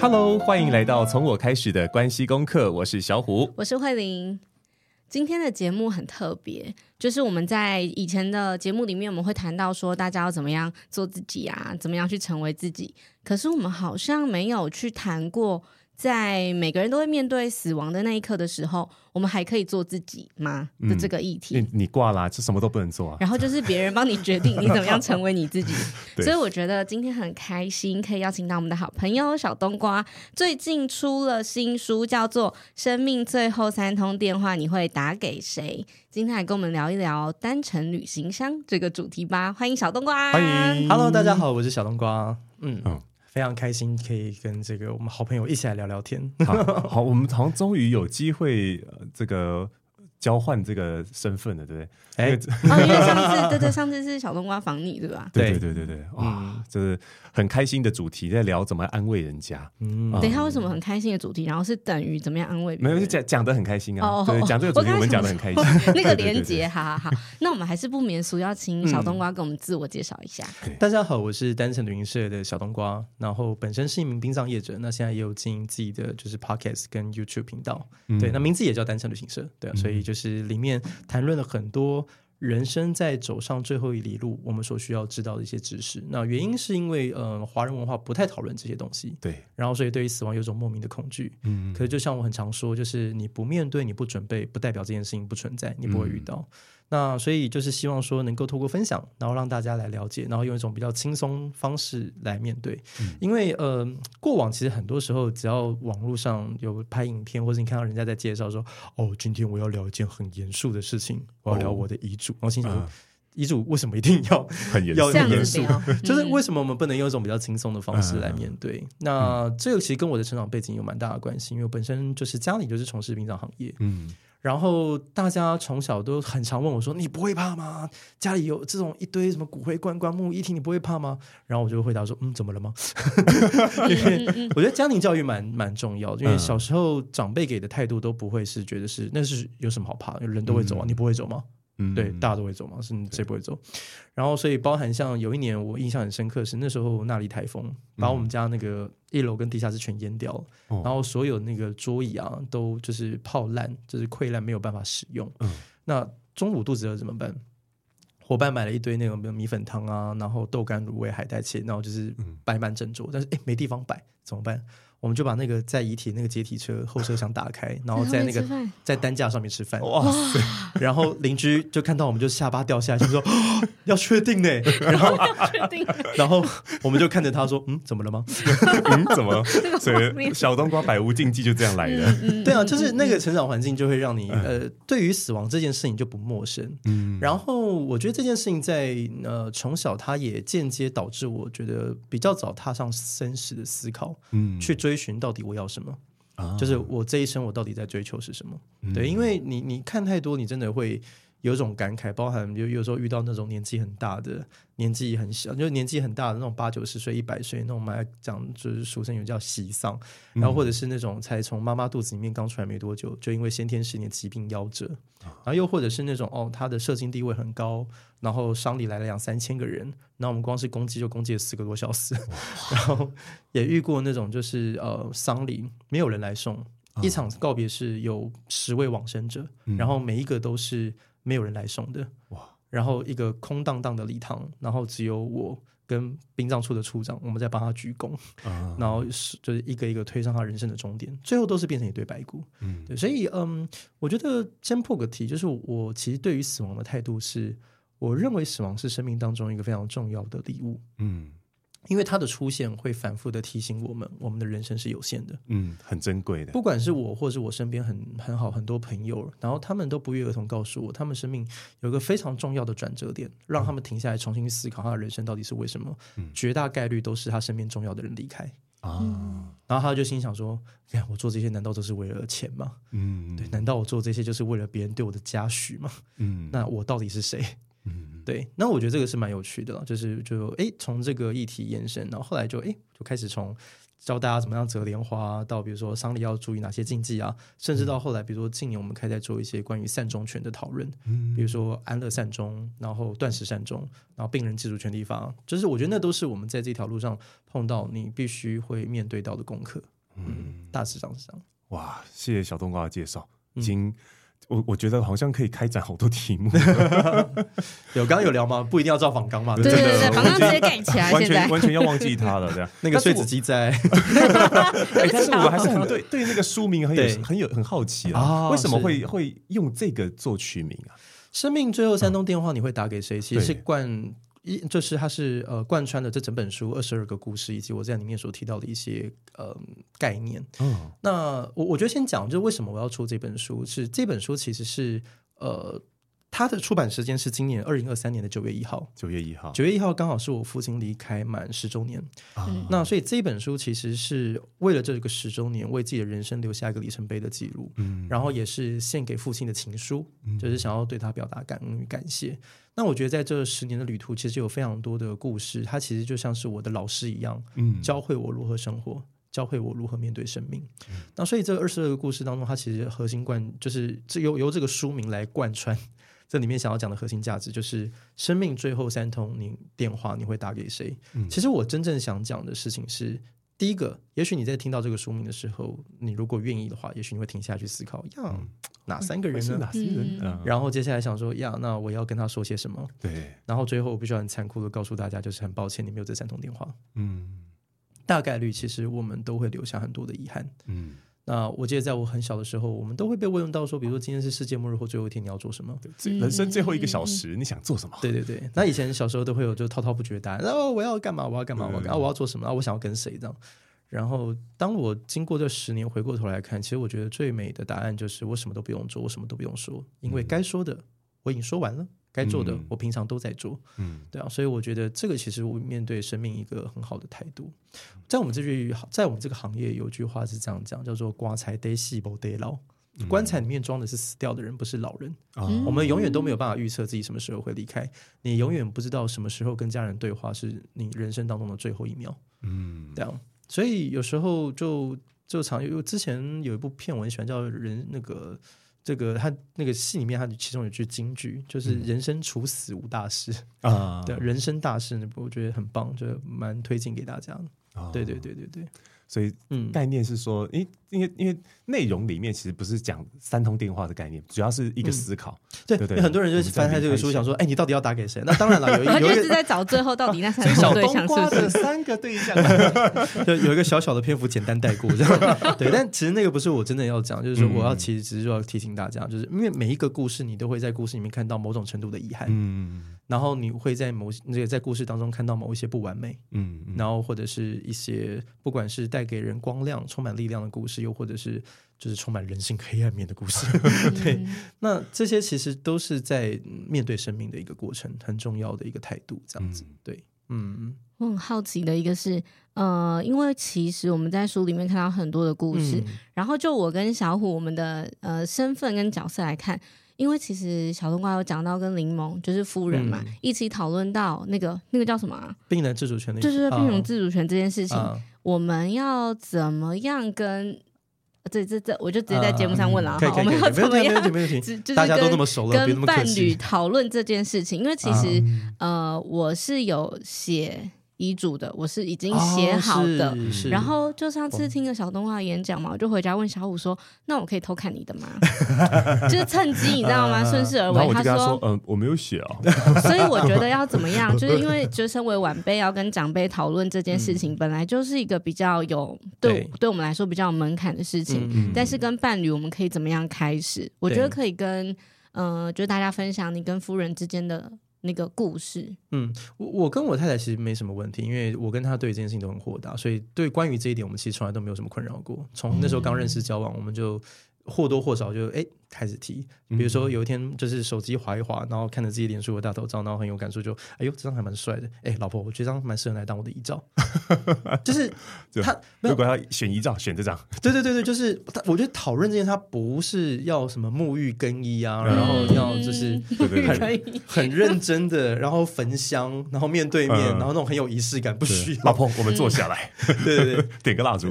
Hello，欢迎来到从我开始的关系功课。我是小虎，我是慧玲。今天的节目很特别，就是我们在以前的节目里面，我们会谈到说，大家要怎么样做自己啊，怎么样去成为自己。可是我们好像没有去谈过。在每个人都会面对死亡的那一刻的时候，我们还可以做自己吗？的这个议题，嗯、你挂了、啊，就什么都不能做啊。然后就是别人帮你决定你怎么样 成为你自己。所以我觉得今天很开心，可以邀请到我们的好朋友小冬瓜。最近出了新书，叫做《生命最后三通电话你会打给谁》。今天来跟我们聊一聊单程旅行箱这个主题吧。欢迎小冬瓜，欢迎，Hello，大家好，我是小冬瓜。嗯。嗯非常开心可以跟这个我们好朋友一起来聊聊天。好，好，我们好像终于有机会，呃，这个。交换这个身份的，对不对？哎、欸，哦，因为 上次对对，上次是小冬瓜访你，对吧？对对对对对，哇，就是很开心的主题，在聊怎么安慰人家。嗯，等一下，为什么很开心的主题，然后是等于怎么样安慰？没有，就讲讲的很开心啊。哦，对，讲这个主题，我们讲的很开心。那个连结，好好好。那我们还是不免俗，要请小冬瓜给我们自我介绍一下。大家好，我是单程旅行社的小冬瓜，然后本身是一名殡葬业者，那现在也有经营自己的就是 Podcast 跟 YouTube 频道。对，那名字也叫单程旅行社。对，所以就是里面。谈论了很多人生在走上最后一里路，我们所需要知道的一些知识。那原因是因为，呃，华人文化不太讨论这些东西，对。然后，所以对于死亡有种莫名的恐惧。嗯。可是，就像我很常说，就是你不面对，你不准备，不代表这件事情不存在，你不会遇到。嗯那所以就是希望说能够透过分享，然后让大家来了解，然后用一种比较轻松方式来面对。嗯、因为呃，过往其实很多时候，只要网络上有拍影片，或者你看到人家在介绍说，哦，今天我要聊一件很严肃的事情，我要聊我的遗嘱。哦、然后心想说，遗嘱为什么一定要很严要很严肃？就是为什么我们不能用一种比较轻松的方式来面对？嗯、那这个其实跟我的成长背景有蛮大的关系，因为我本身就是家里就是从事殡葬行业。嗯。然后大家从小都很常问我说：“你不会怕吗？家里有这种一堆什么骨灰罐、棺木一听，你不会怕吗？”然后我就回答说：“嗯，怎么了吗？” 因为我觉得家庭教育蛮蛮重要的，因为小时候长辈给的态度都不会是觉得是那是有什么好怕的，人都会走啊，你不会走吗？嗯，对，大家都会走嘛，是谁不会走？然后，所以包含像有一年我印象很深刻是那时候那莉台风把我们家那个一楼跟地下室全淹掉了，嗯、然后所有那个桌椅啊都就是泡烂，就是溃烂，没有办法使用。嗯、那中午肚子饿怎么办？伙伴买了一堆那种米粉汤啊，然后豆干、卤味、海带切，然后就是摆满整桌，但是哎没地方摆，怎么办？我们就把那个在遗体那个解体车后车厢打开，然后在那个在担架上面吃饭。哇塞！然后邻居就看到我们就下巴掉下来，就说 要确定呢。然后确定。然后我们就看着他说：“嗯，怎么了吗？嗯，怎么？”所以小冬瓜百无禁忌就这样来的。对啊，就是那个成长环境就会让你呃，对于死亡这件事情就不陌生。嗯。然后我觉得这件事情在呃从小，他也间接导致我觉得比较早踏上生死的思考。嗯。去追。追寻到底我要什么？啊，就是我这一生我到底在追求是什么？嗯、对，因为你你看太多，你真的会有种感慨，包含有有时候遇到那种年纪很大的、年纪很小，就是年纪很大的那种八九十岁、一百岁那种，我们来讲就是俗称有叫喜丧，然后或者是那种才从妈妈肚子里面刚出来没多久，就因为先天十年疾病夭折，然后又或者是那种哦，他的社经地位很高，然后丧礼来了两三千个人，那我们光是攻击就攻击了四个多小时，然后也遇过那种就是呃丧礼没有人来送，一场告别是有十位往生者，然后每一个都是。没有人来送的哇，然后一个空荡荡的礼堂，然后只有我跟殡葬处的处长，我们在帮他鞠躬，啊、然后是就是一个一个推上他人生的终点，最后都是变成一堆白骨。嗯，对，所以嗯，我觉得先破个题，就是我其实对于死亡的态度是，我认为死亡是生命当中一个非常重要的礼物。嗯。因为它的出现会反复的提醒我们，我们的人生是有限的，嗯，很珍贵的。不管是我，或是我身边很很好很多朋友，然后他们都不约而同告诉我，他们生命有一个非常重要的转折点，让他们停下来重新思考他的人生到底是为什么。嗯，绝大概率都是他身边重要的人离开啊，嗯，然后他就心想说：“哎，我做这些难道都是为了钱吗？嗯，对，难道我做这些就是为了别人对我的嘉许吗？嗯，那我到底是谁？”嗯，对，那我觉得这个是蛮有趣的，就是就哎，从这个议题延伸，然后后来就哎，就开始从教大家怎么样折莲花，到比如说丧礼要注意哪些禁忌啊，甚至到后来，比如说近年我们开始在做一些关于善终权的讨论，嗯，比如说安乐善终，然后断食善终，然后病人自主权利法，就是我觉得那都是我们在这条路上碰到你必须会面对到的功课，嗯，大致上是这样。哇，谢谢小冬瓜的介绍，已经。嗯我我觉得好像可以开展好多题目，有刚刚有聊吗？不一定要照访纲嘛，对对对，仿纲直接盖起来，完全完全要忘记它了，这样。那个碎纸机在，但是我还是很对对那个书名很有很有很好奇啊，为什么会会用这个做取名啊？生命最后三通电话，你会打给谁？其实是冠。一就是它是呃贯穿了这整本书二十二个故事，以及我在里面所提到的一些呃概念。嗯，那我我觉得先讲，就是为什么我要出这本书？是这本书其实是呃。它的出版时间是今年二零二三年的九月一号。九月一号，九月一号刚好是我父亲离开满十周年。嗯、那所以这本书其实是为了这个十周年，为自己的人生留下一个里程碑的记录。嗯，然后也是献给父亲的情书，嗯、就是想要对他表达感恩与感谢。那我觉得在这十年的旅途，其实有非常多的故事，它其实就像是我的老师一样，嗯，教会我如何生活，教会我如何面对生命。嗯、那所以这二十二个故事当中，它其实核心贯就是这由由这个书名来贯穿。这里面想要讲的核心价值就是生命最后三通你电话你会打给谁？嗯、其实我真正想讲的事情是，第一个，也许你在听到这个书名的时候，你如果愿意的话，也许你会停下去思考，呀，哪三个人呢？哪些人？嗯、然后接下来想说，呀，那我要跟他说些什么？对。然后最后我必须要很残酷的告诉大家，就是很抱歉，你没有这三通电话。嗯。大概率其实我们都会留下很多的遗憾。嗯。那我记得在我很小的时候，我们都会被问到说，比如说今天是世界末日或最后一天，你要做什么？人生最后一个小时，你想做什么？对 对对。那以前小时候都会有就滔滔不绝的答案，然后我要干嘛？我要干嘛？我要干嘛？我要做什么？啊，我想要跟谁这样？然后当我经过这十年回过头来看，其实我觉得最美的答案就是我什么都不用做，我什么都不用说，因为该说的我已经说完了。该做的，我平常都在做，嗯，对啊，所以我觉得这个其实我面对生命一个很好的态度。在我们这句，在我们这个行业，有句话是这样讲，叫做“棺材得死不得老”，棺材里面装的是死掉的人，不是老人。嗯，我们永远都没有办法预测自己什么时候会离开，你永远不知道什么时候跟家人对话是你人生当中的最后一秒。嗯，这样，所以有时候就就常有之前有一部片我很喜欢，叫人那个。这个他那个戏里面，他其中有句金句，就是“人生处死无大事”啊、嗯，对，人生大事那部我觉得很棒，就蛮推荐给大家的。哦、对对对对对。所以，嗯，概念是说，诶，因为因为内容里面其实不是讲三通电话的概念，主要是一个思考。对对对，很多人就翻开这个书，想说，哎，你到底要打给谁？那当然了，有一个是在找最后到底那三个对象是不是三个对象？就有一个小小的篇幅简单带过这样。对，但其实那个不是我真的要讲，就是说我要其实只是说要提醒大家，就是因为每一个故事，你都会在故事里面看到某种程度的遗憾。嗯。然后你会在某那个在故事当中看到某一些不完美，嗯，然后或者是一些不管是带给人光亮、充满力量的故事，又或者是就是充满人性黑暗面的故事，对，那这些其实都是在面对生命的一个过程，很重要的一个态度，这样子，对，嗯，我很好奇的一个是，呃，因为其实我们在书里面看到很多的故事，嗯、然后就我跟小虎我们的呃身份跟角色来看。因为其实小冬瓜有讲到跟柠檬就是夫人嘛，嗯、一起讨论到那个那个叫什么、啊、病人自主权的，就是病人自主权这件事情，哦、我们要怎么样跟这这这，我就直接在节目上问了哈，我们要怎么样？就是大家都那么熟了，跟伴侣讨论这件事情，因为其实、嗯、呃，我是有写。遗嘱的，我是已经写好的。哦、然后就上次听个小动画演讲嘛，我就回家问小五说：“那我可以偷看你的吗？” 就是趁机，你知道吗？顺势而为。他说：“嗯，我没有写啊。”所以我觉得要怎么样？就是因为就身为晚辈，要跟长辈讨论这件事情，嗯、本来就是一个比较有对对，对我们来说比较有门槛的事情。嗯、但是跟伴侣，我们可以怎么样开始？我觉得可以跟嗯、呃，就大家分享你跟夫人之间的。那个故事，嗯，我我跟我太太其实没什么问题，因为我跟她对这件事情都很豁达，所以对关于这一点，我们其实从来都没有什么困扰过。从那时候刚认识交往，我们就或多或少就哎开始提。比如说有一天就是手机滑一滑，然后看着自己脸书的大头照，然后很有感触，就哎呦这张还蛮帅的。哎，老婆，我觉得这张蛮适合来当我的遗照。就是 他如果要选遗照，选这张。对对对对，就是他。我觉得讨论这件事，他不是要什么沐浴更衣啊，然后要就是很很认真的，然后焚香，然后面对面，然后那种很有仪式感，不需要。老婆，我们坐下来，对对对，点个蜡烛。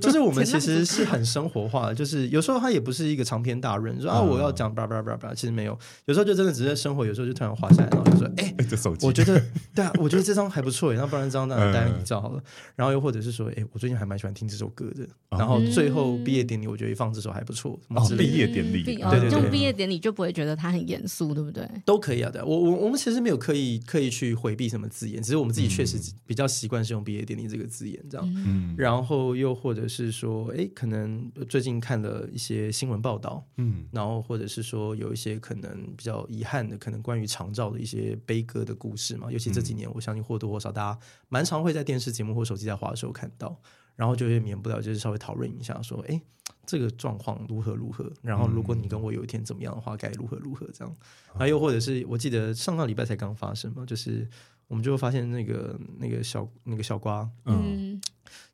就是我们其实是很生活化的，就是有时候他也不是一个长篇大论，说啊我要讲。叭叭叭叭，其实没有，有时候就真的只是生活，有时候就突然滑下来，然后就说：“哎，这手机，我觉得对啊，我觉得这张还不错，那不然这张那当然遗照好了。”然后又或者是说：“哎，我最近还蛮喜欢听这首歌的。”然后最后毕业典礼，我觉得一放这首还不错。哦，毕业典礼，对对对，用毕业典礼就不会觉得它很严肃，对不对？都可以啊，对，我我我们其实没有刻意刻意去回避什么字眼，只是我们自己确实比较习惯是用毕业典礼这个字眼这样。嗯，然后又或者是说，哎，可能最近看了一些新闻报道，嗯，然后或者是说有一些。可能比较遗憾的，可能关于长照的一些悲歌的故事嘛，尤其这几年，我相信或多或少大家蛮常会在电视节目或手机在滑的时候看到，然后就会免不了就是稍微讨论一下，说，哎，这个状况如何如何？然后如果你跟我有一天怎么样的话，该如何如何这样？还有或者是我记得上个礼拜才刚发生嘛，就是我们就会发现那个那个小那个小瓜，嗯，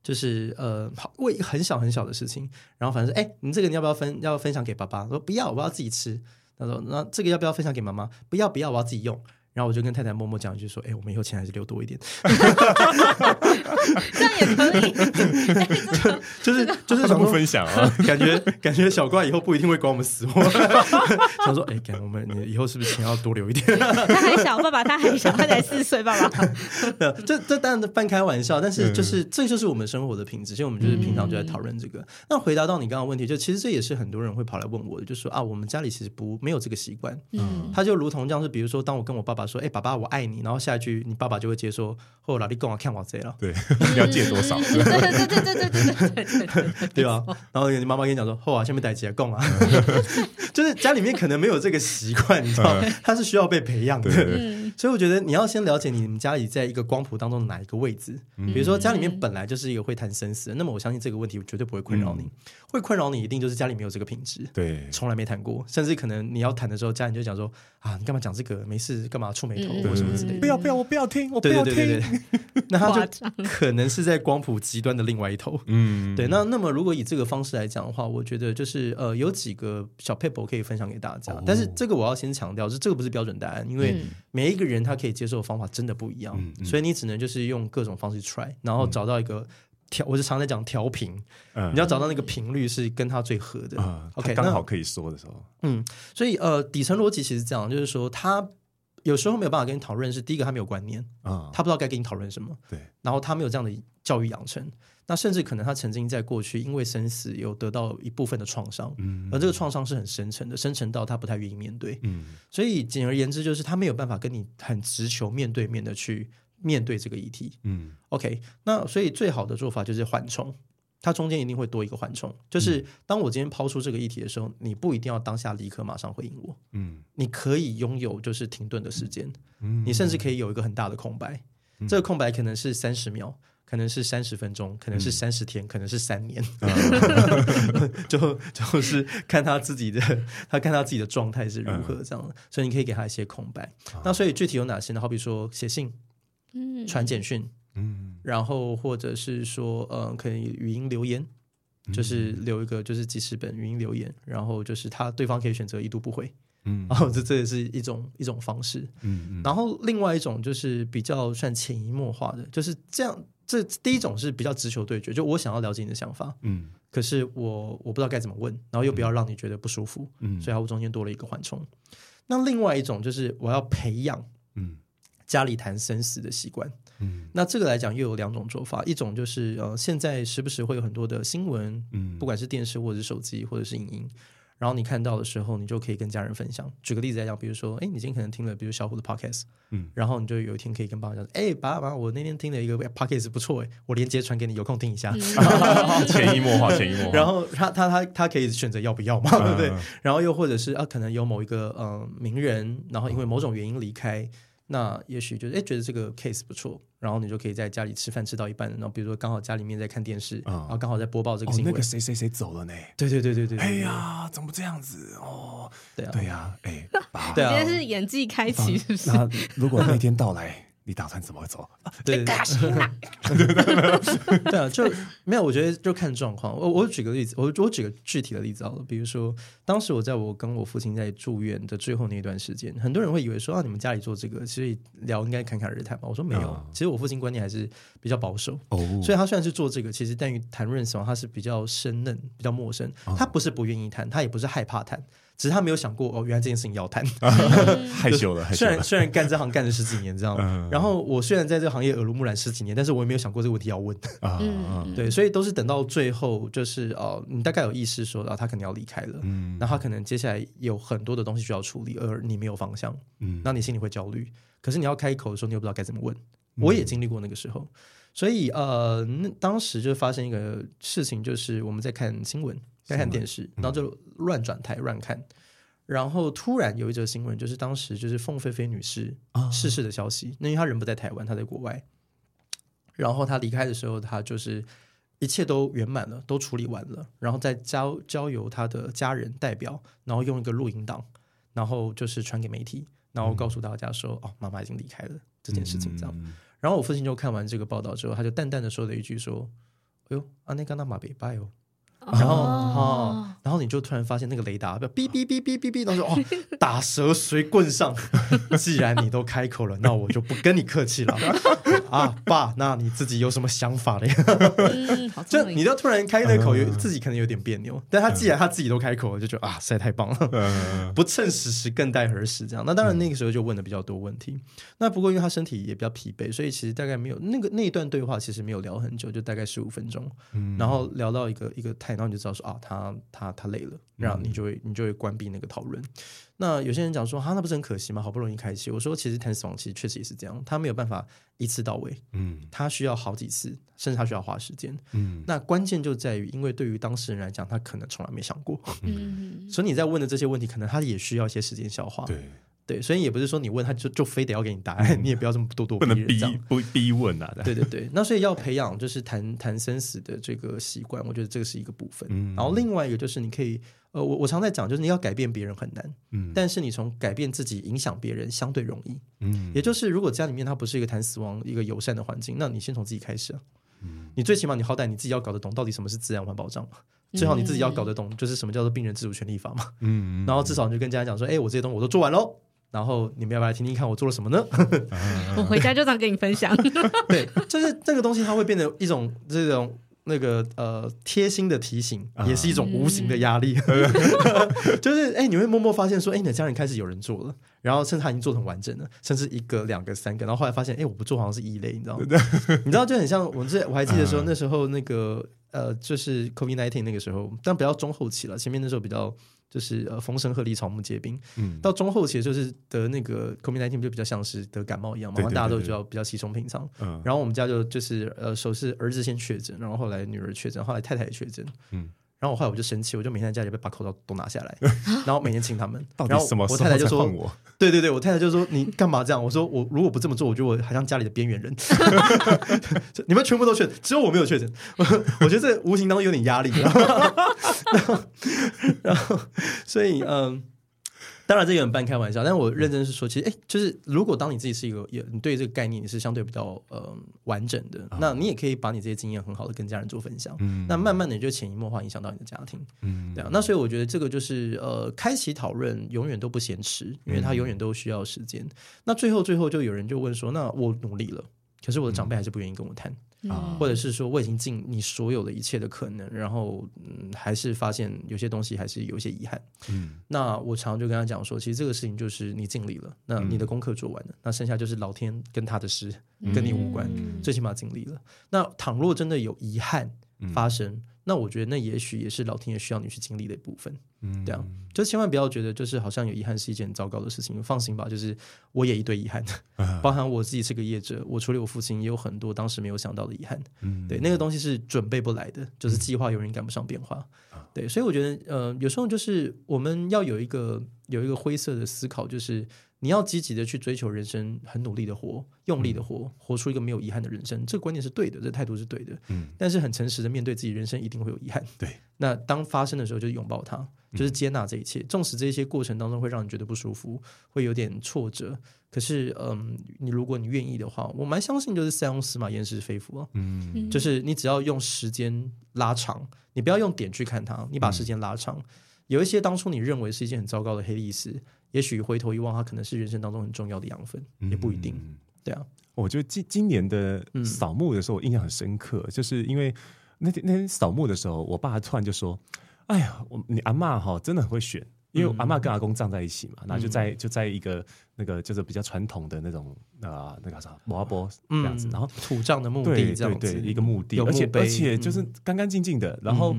就是呃，为很小很小的事情，然后反正哎，你这个你要不要分？要分享给爸爸？说不要，我要自己吃。他说：“那这个要不要分享给妈妈？不要，不要，我要自己用。”然后我就跟太太默默讲一句说：“哎，我们以后钱还是留多一点。”这样也可以，就是就是想分享啊，感觉感觉小怪以后不一定会管我们死活。想说：“哎，感觉我们你以后是不是钱要多留一点？”他还小，爸爸他还小，他才四岁，爸爸。这这当然半开玩笑，但是就是这就是我们生活的品质。其实我们就是平常就在讨论这个。那回答到你刚刚问题，就其实这也是很多人会跑来问我的，就说啊，我们家里其实不没有这个习惯。嗯，他就如同这样，是比如说，当我跟我爸爸。说：“哎，爸爸，我爱你。”然后下一句，你爸爸就会接说：“后老弟跟我看我贼了。”对，你要借多少？对对对对对对对对对吧？然后你妈妈跟你讲说：“后啊，下面带几个供啊。”就是家里面可能没有这个习惯，你知道，他是需要被培养的。所以我觉得你要先了解你们家里在一个光谱当中的哪一个位置。比如说家里面本来就是一个会谈生死，那么我相信这个问题绝对不会困扰你。会困扰你一定就是家里没有这个品质，对，从来没谈过，甚至可能你要谈的时候，家人就讲说：“啊，你干嘛讲这个？没事，干嘛？”触眉头或什么之类的，不要不要，我不要听，我不要听。对对对对，那他就可能是在光谱极端的另外一头。嗯，对。那那么如果以这个方式来讲的话，我觉得就是呃，有几个小 paper 可以分享给大家。但是这个我要先强调，是这个不是标准答案，因为每一个人他可以接受的方法真的不一样，所以你只能就是用各种方式 try，然后找到一个调。我是常在讲调频，你要找到那个频率是跟他最合的。OK，刚好可以说的时候。嗯，所以呃，底层逻辑其实这样，就是说他。有时候没有办法跟你讨论，是第一个他没有观念啊，他不知道该跟你讨论什么。对，然后他没有这样的教育养成，那甚至可能他曾经在过去因为生死有得到一部分的创伤，嗯，而这个创伤是很深沉的，深沉到他不太愿意面对，嗯，所以简而言之就是他没有办法跟你很直球面对面的去面对这个议题，嗯，OK，那所以最好的做法就是缓冲。它中间一定会多一个缓冲，就是当我今天抛出这个议题的时候，你不一定要当下立刻马上回应我，嗯，你可以拥有就是停顿的时间，嗯，你甚至可以有一个很大的空白，嗯，这个空白可能是三十秒，可能是三十分钟，可能是三十天，嗯，可能是三年，就就是看他自己的，他看他自己的状态是如何这样。的，所以你可以给他一些空白。那所以具体有哪些呢？好比说写信，嗯，传简讯。嗯，然后或者是说，呃，可以语音留言，就是留一个就是记事本语音留言，然后就是他对方可以选择一读不回，嗯，然后这这也是一种一种方式，嗯嗯，然后另外一种就是比较算潜移默化的，就是这样，这第一种是比较直球对决，就我想要了解你的想法，嗯，可是我我不知道该怎么问，然后又不要让你觉得不舒服，嗯，所以我中间多了一个缓冲。那另外一种就是我要培养，嗯，家里谈生死的习惯。嗯，那这个来讲又有两种做法，一种就是呃，现在时不时会有很多的新闻，嗯，不管是电视或者是手机或者是影音，然后你看到的时候，你就可以跟家人分享。举个例子来讲，比如说，哎，你今天可能听了，比如小虎的 podcast，嗯，然后你就有一天可以跟爸爸讲，哎，爸爸，我那天听了一个 podcast 不错，哎，我连接传给你，有空听一下。潜移默化，潜移默化。然后他他他他可以选择要不要嘛，对不对？然后又或者是啊，可能有某一个呃名人，然后因为某种原因离开。那也许就是哎觉得这个 case 不错，然后你就可以在家里吃饭吃到一半，然后比如说刚好家里面在看电视，然后刚好在播报这个新闻，那个谁谁谁走了呢？对对对对对，哎呀，怎么这样子哦？对啊对呀，哎，今天是演技开启，是不是？那如果那天到来。你打算怎么走？对 对啊，就没有。我觉得就看状况。我我举个例子，我我举个具体的例子好了。比如说，当时我在我跟我父亲在住院的最后那一段时间，很多人会以为说啊，你们家里做这个，其实聊应该侃侃而谈吧。我说没有，哦、其实我父亲观念还是比较保守。哦，所以他虽然是做这个，其实但于谈论死亡，他是比较生嫩、比较陌生。他不是不愿意谈，他也不是害怕谈。只是他没有想过哦，原来这件事情要谈，害羞了。虽然虽然干这行干了十几年这样，嗯、然后我虽然在这个行业耳濡目染十几年，但是我也没有想过这个问题要问。嗯、对，所以都是等到最后，就是哦，你大概有意识说啊，他可能要离开了，嗯，那他可能接下来有很多的东西需要处理，而你没有方向，嗯，那你心里会焦虑。可是你要开口的时候，你又不知道该怎么问。我也经历过那个时候，所以呃，那当时就发生一个事情，就是我们在看新闻。在看电视，然后就乱转台乱看，然后突然有一则新闻，就是当时就是凤飞飞女士逝世的消息。那因为她人不在台湾，她在国外。然后她离开的时候，她就是一切都圆满了，都处理完了，然后再交交由她的家人代表，然后用一个录音档，然后就是传给媒体，然后告诉大家说：“哦，妈妈已经离开了这件事情。”这样。然后我父亲就看完这个报道之后，他就淡淡的说了一句：“说，哎呦，阿内甘纳马别拜哦。”然后哦，然后你就突然发现那个雷达哔哔哔哔哔哔，然后说哦，打蛇随棍上。既然你都开口了，那我就不跟你客气了 啊，爸，那你自己有什么想法嘞？嗯、就你就突然开那口，有自己可能有点别扭。但他既然他自己都开口了，就觉得啊，实在太棒了，不趁时时更待何时这样。那当然那个时候就问的比较多问题。那不过因为他身体也比较疲惫，所以其实大概没有那个那一段对话，其实没有聊很久，就大概十五分钟。然后聊到一个一个太。然后你就知道说啊，他他他累了，然后你就会你就会关闭那个讨论。那有些人讲说，哈，那不是很可惜吗？好不容易开启，我说其实谈死亡其实确实也是这样，他没有办法一次到位，嗯，他需要好几次，甚至他需要花时间，嗯。那关键就在于，因为对于当事人来讲，他可能从来没想过，嗯，所以你在问的这些问题，可能他也需要一些时间消化，对。对，所以也不是说你问他就就非得要给你答案，嗯、你也不要这么咄咄逼人，不能逼不逼问啊。对对对，那所以要培养就是谈谈生死的这个习惯，我觉得这个是一个部分。嗯、然后另外一个就是你可以，呃，我我常在讲，就是你要改变别人很难，嗯，但是你从改变自己影响别人相对容易，嗯，也就是如果家里面它不是一个谈死亡一个友善的环境，那你先从自己开始啊，嗯，你最起码你好歹你自己要搞得懂到底什么是自然环保障嘛，最好你自己要搞得懂就是什么叫做病人自主权利法嘛，嗯，然后至少你就跟家长讲说，哎，我这些东西我都做完喽。然后你们要不要来听听看我做了什么呢？我回家就这样跟你分享。对，就是这个东西，它会变成一种这种那个呃贴心的提醒，也是一种无形的压力。就是哎，你会默默发现说，哎，你的家人开始有人做了，然后甚至他已经做得很完整了，甚至一个、两个、三个，然后后来发现，哎，我不做好像是异类，你知道吗？你知道就很像我们这，我还记得说那时候那个呃，就是 COVID-19 那个时候，但比较中后期了，前面那时候比较。就是呃，风声鹤唳，草木皆兵。嗯，到中后期就是得那个 COVID-19 就比较像是得感冒一样嘛，大家都比较比较稀松平常。嗯，然后我们家就就是呃，首是儿子先确诊，然后后来女儿确诊，后来太太也确诊。嗯。然后后来我就生气，我就每天在家里边把口罩都拿下来，然后每天亲他们。然后我太太就说：“对对对，我太太就说你干嘛这样？”我说：“我如果不这么做，我觉得我好像家里的边缘人。你们全部都确诊，只有我没有确诊。我觉得这无形当中有点压力。然后，然后，然后所以嗯。”当然，这有点半开玩笑，但我认真是说，其实，哎，就是如果当你自己是一个，也你对这个概念你是相对比较呃完整的，哦、那你也可以把你这些经验很好的跟家人做分享。嗯，那慢慢的你就潜移默化影响到你的家庭。嗯，对啊。那所以我觉得这个就是呃，开启讨论永远都不嫌迟，因为它永远都需要时间。嗯、那最后最后就有人就问说，那我努力了，可是我的长辈还是不愿意跟我谈。啊，或者是说我已经尽你所有的一切的可能，然后嗯，还是发现有些东西还是有一些遗憾。嗯，那我常常就跟他讲说，其实这个事情就是你尽力了，那你的功课做完了，那剩下就是老天跟他的事，跟你无关，最起码尽力了。那倘若真的有遗憾发生，那我觉得那也许也是老天爷需要你去经历的一部分，嗯，这样就千万不要觉得就是好像有遗憾是一件很糟糕的事情。放心吧，就是我也一堆遗憾，包含我自己是个业者，我处理我父亲也有很多当时没有想到的遗憾，嗯，对，那个东西是准备不来的，就是计划永远赶不上变化，对，所以我觉得呃，有时候就是我们要有一个有一个灰色的思考，就是你要积极的去追求人生，很努力的活，用力的活，活出一个没有遗憾的人生。这个观念是对的，这个态度是对的。嗯，但是很诚实的面对自己，人生一定会有遗憾。对，那当发生的时候，就是拥抱它，就是接纳这一切。纵使这些过程当中会让你觉得不舒服，会有点挫折，可是，嗯，你如果你愿意的话，我蛮相信就是塞翁失马焉知非福啊。嗯，就是你只要用时间拉长，你不要用点去看它，你把时间拉长。嗯有一些当初你认为是一件很糟糕的黑历史，也许回头一望，它可能是人生当中很重要的养分，嗯、也不一定。对啊，我觉得今今年的扫墓的时候，我印象很深刻，嗯、就是因为那天那天扫墓的时候，我爸突然就说：“哎呀，我你阿嬷哈真的很会选，因为阿嬷跟阿公葬在一起嘛，然后、就在就在一个那个就是比较传统的那种啊、呃、那个啥摩阿波这样子，然后土葬的墓地这样子，对对对，一个墓地，而且而且就是干干净净的，然后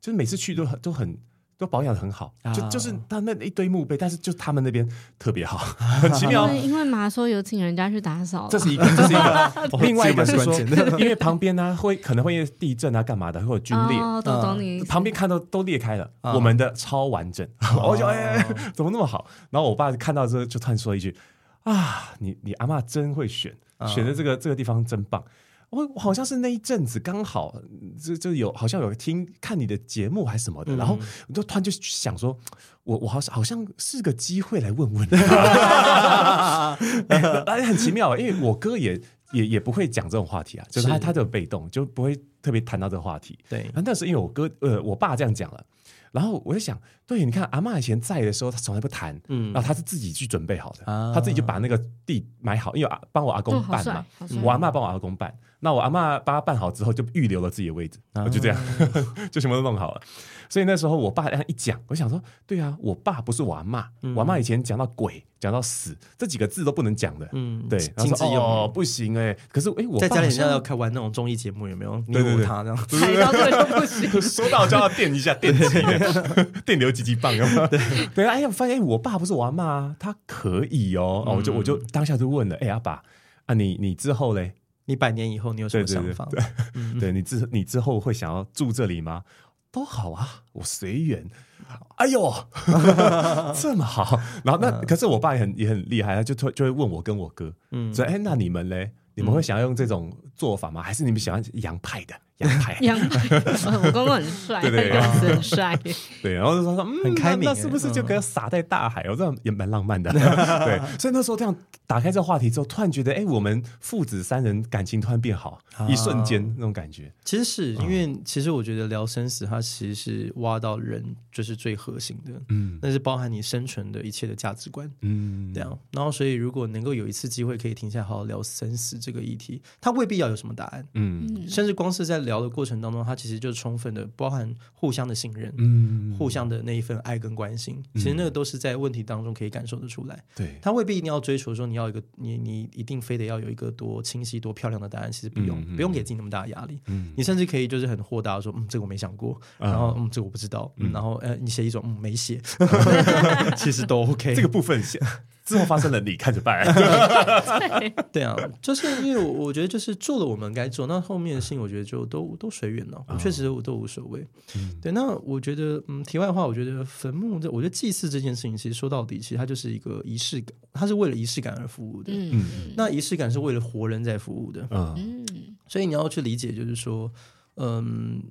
就是每次去都很都很。”都保养的很好，就就是他那一堆墓碑，但是就他们那边特别好，很奇妙。因为妈说有请人家去打扫，这是一个，这是一个。另外一个是说，因为旁边呢会可能会因为地震啊干嘛的，会有龟裂。哦，懂懂你。旁边看到都裂开了，我们的超完整。我就哎，怎么那么好？然后我爸看到之后就突然说一句：“啊，你你阿嬷真会选，选的这个这个地方真棒。”我我好像是那一阵子刚好就就有好像有听看你的节目还是什么的，嗯、然后我就突然就想说，我我好像好像是个机会来问问。他，哎，很奇妙，因为我哥也也也不会讲这种话题啊，就是他是。他就被动就不会特别谈到这个话题。对，但是因为我哥呃我爸这样讲了。然后我就想，对，你看阿妈以前在的时候，他从来不谈，嗯，然后他是自己去准备好的，啊、他自己就把那个地买好，因为帮我阿公办嘛，哦、我阿妈帮我阿公办，那我阿嬷帮他办好之后，就预留了自己的位置，啊、我就这样，就什么都弄好了。所以那时候我爸这样一讲，我想说，对啊，我爸不是我阿嬷，嗯、我阿嬷以前讲到鬼。讲到死这几个字都不能讲的，嗯，对，然后说哦不行哎，可是哎，我在家里人家要开玩那种综艺节目有没有？对对对，他这样，踩到这都不行，说到就要电一下电击，电流几级棒有没有？对对，哎呀，我发现哎，我爸不是我阿嬷，他可以哦，哦，我就我就当下就问了，哎，阿爸啊，你你之后嘞？你百年以后你有什么想法？对 你之你之后会想要住这里吗？都好啊，我随缘。哎呦 这么好。然后那可是我爸也很也很厉害，他就就就会问我跟我哥，嗯，说哎，那你们嘞？你们会想要用这种做法吗？还是你们喜欢洋派的？洋派，洋派。我公公很帅，对对，很帅。对，然后就说说，嗯，很开明，那是不是就给他撒在大海？我这样也蛮浪漫的。对，所以那时候这样打开这个话题之后，突然觉得，哎，我们父子三人感情突然变好，一瞬间那种感觉。其实是因为，其实我觉得聊生死，它其实是挖到人就是最核心的，嗯，那是包含你生存的一切的价值观，嗯，这样。然后，所以如果能够有一次机会可以停下来好好聊生死这个议题，它未必要有什么答案，嗯，甚至光是在聊的过程当中，他其实就充分的包含互相的信任，嗯，互相的那一份爱跟关心，其实那个都是在问题当中可以感受得出来。对，他未必一定要追求说你要一个你你一定非得要有一个多清晰多漂亮的答案，其实不用，不用给自己那么大的压力。嗯，你甚至可以就是很豁达的说，嗯，这个我没想过，然后嗯，这个我不知道，然后呃，你写一种嗯没写，其实都 OK，这个部分写。之后发生了，你看着办。对啊，就是因为我觉得就是做了我们该做，那后面的事情我觉得就都都随缘了。我确实我都无所谓。嗯、对，那我觉得嗯，题外话，我觉得坟墓这，我觉得祭祀这件事情，其实说到底，其实它就是一个仪式感，它是为了仪式感而服务的。嗯，那仪式感是为了活人在服务的。嗯，所以你要去理解，就是说，嗯，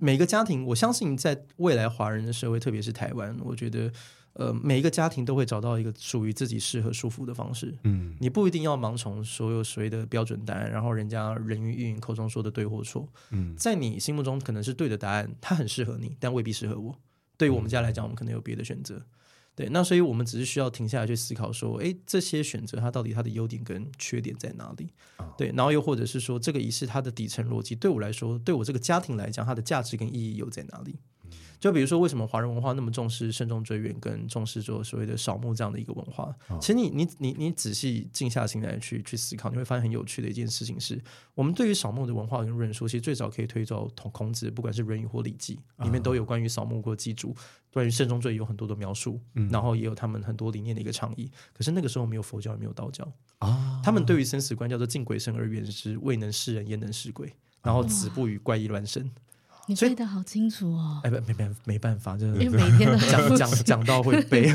每个家庭，我相信在未来华人的社会，特别是台湾，我觉得。呃，每一个家庭都会找到一个属于自己适合舒服的方式。嗯，你不一定要盲从所有所谓的标准答案，然后人家人云亦云口中说的对或错。嗯，在你心目中可能是对的答案，它很适合你，但未必适合我。对于我们家来讲，我们可能有别的选择。嗯、对，那所以我们只是需要停下来去思考说，哎，这些选择它到底它的优点跟缺点在哪里？哦、对，然后又或者是说，这个仪式它的底层逻辑对我来说，对我这个家庭来讲，它的价值跟意义又在哪里？就比如说，为什么华人文化那么重视慎重追远，跟重视做所谓的扫墓这样的一个文化？哦、其实你你你你仔细静下心来去去思考，你会发现很有趣的一件事情是，我们对于扫墓的文化跟论述，其实最早可以推到孔孔子，不管是《论语》或《礼记》，里面都有关于扫墓或祭祖，关于慎重追远有很多的描述，嗯、然后也有他们很多理念的一个倡议。可是那个时候没有佛教，也没有道教啊，哦、他们对于生死观叫做敬鬼神而远之，未能识人焉能识鬼，然后子不语怪异乱神。你背的好清楚哦！哎，不，没没没办法，就是因为每天都 讲讲讲到会背。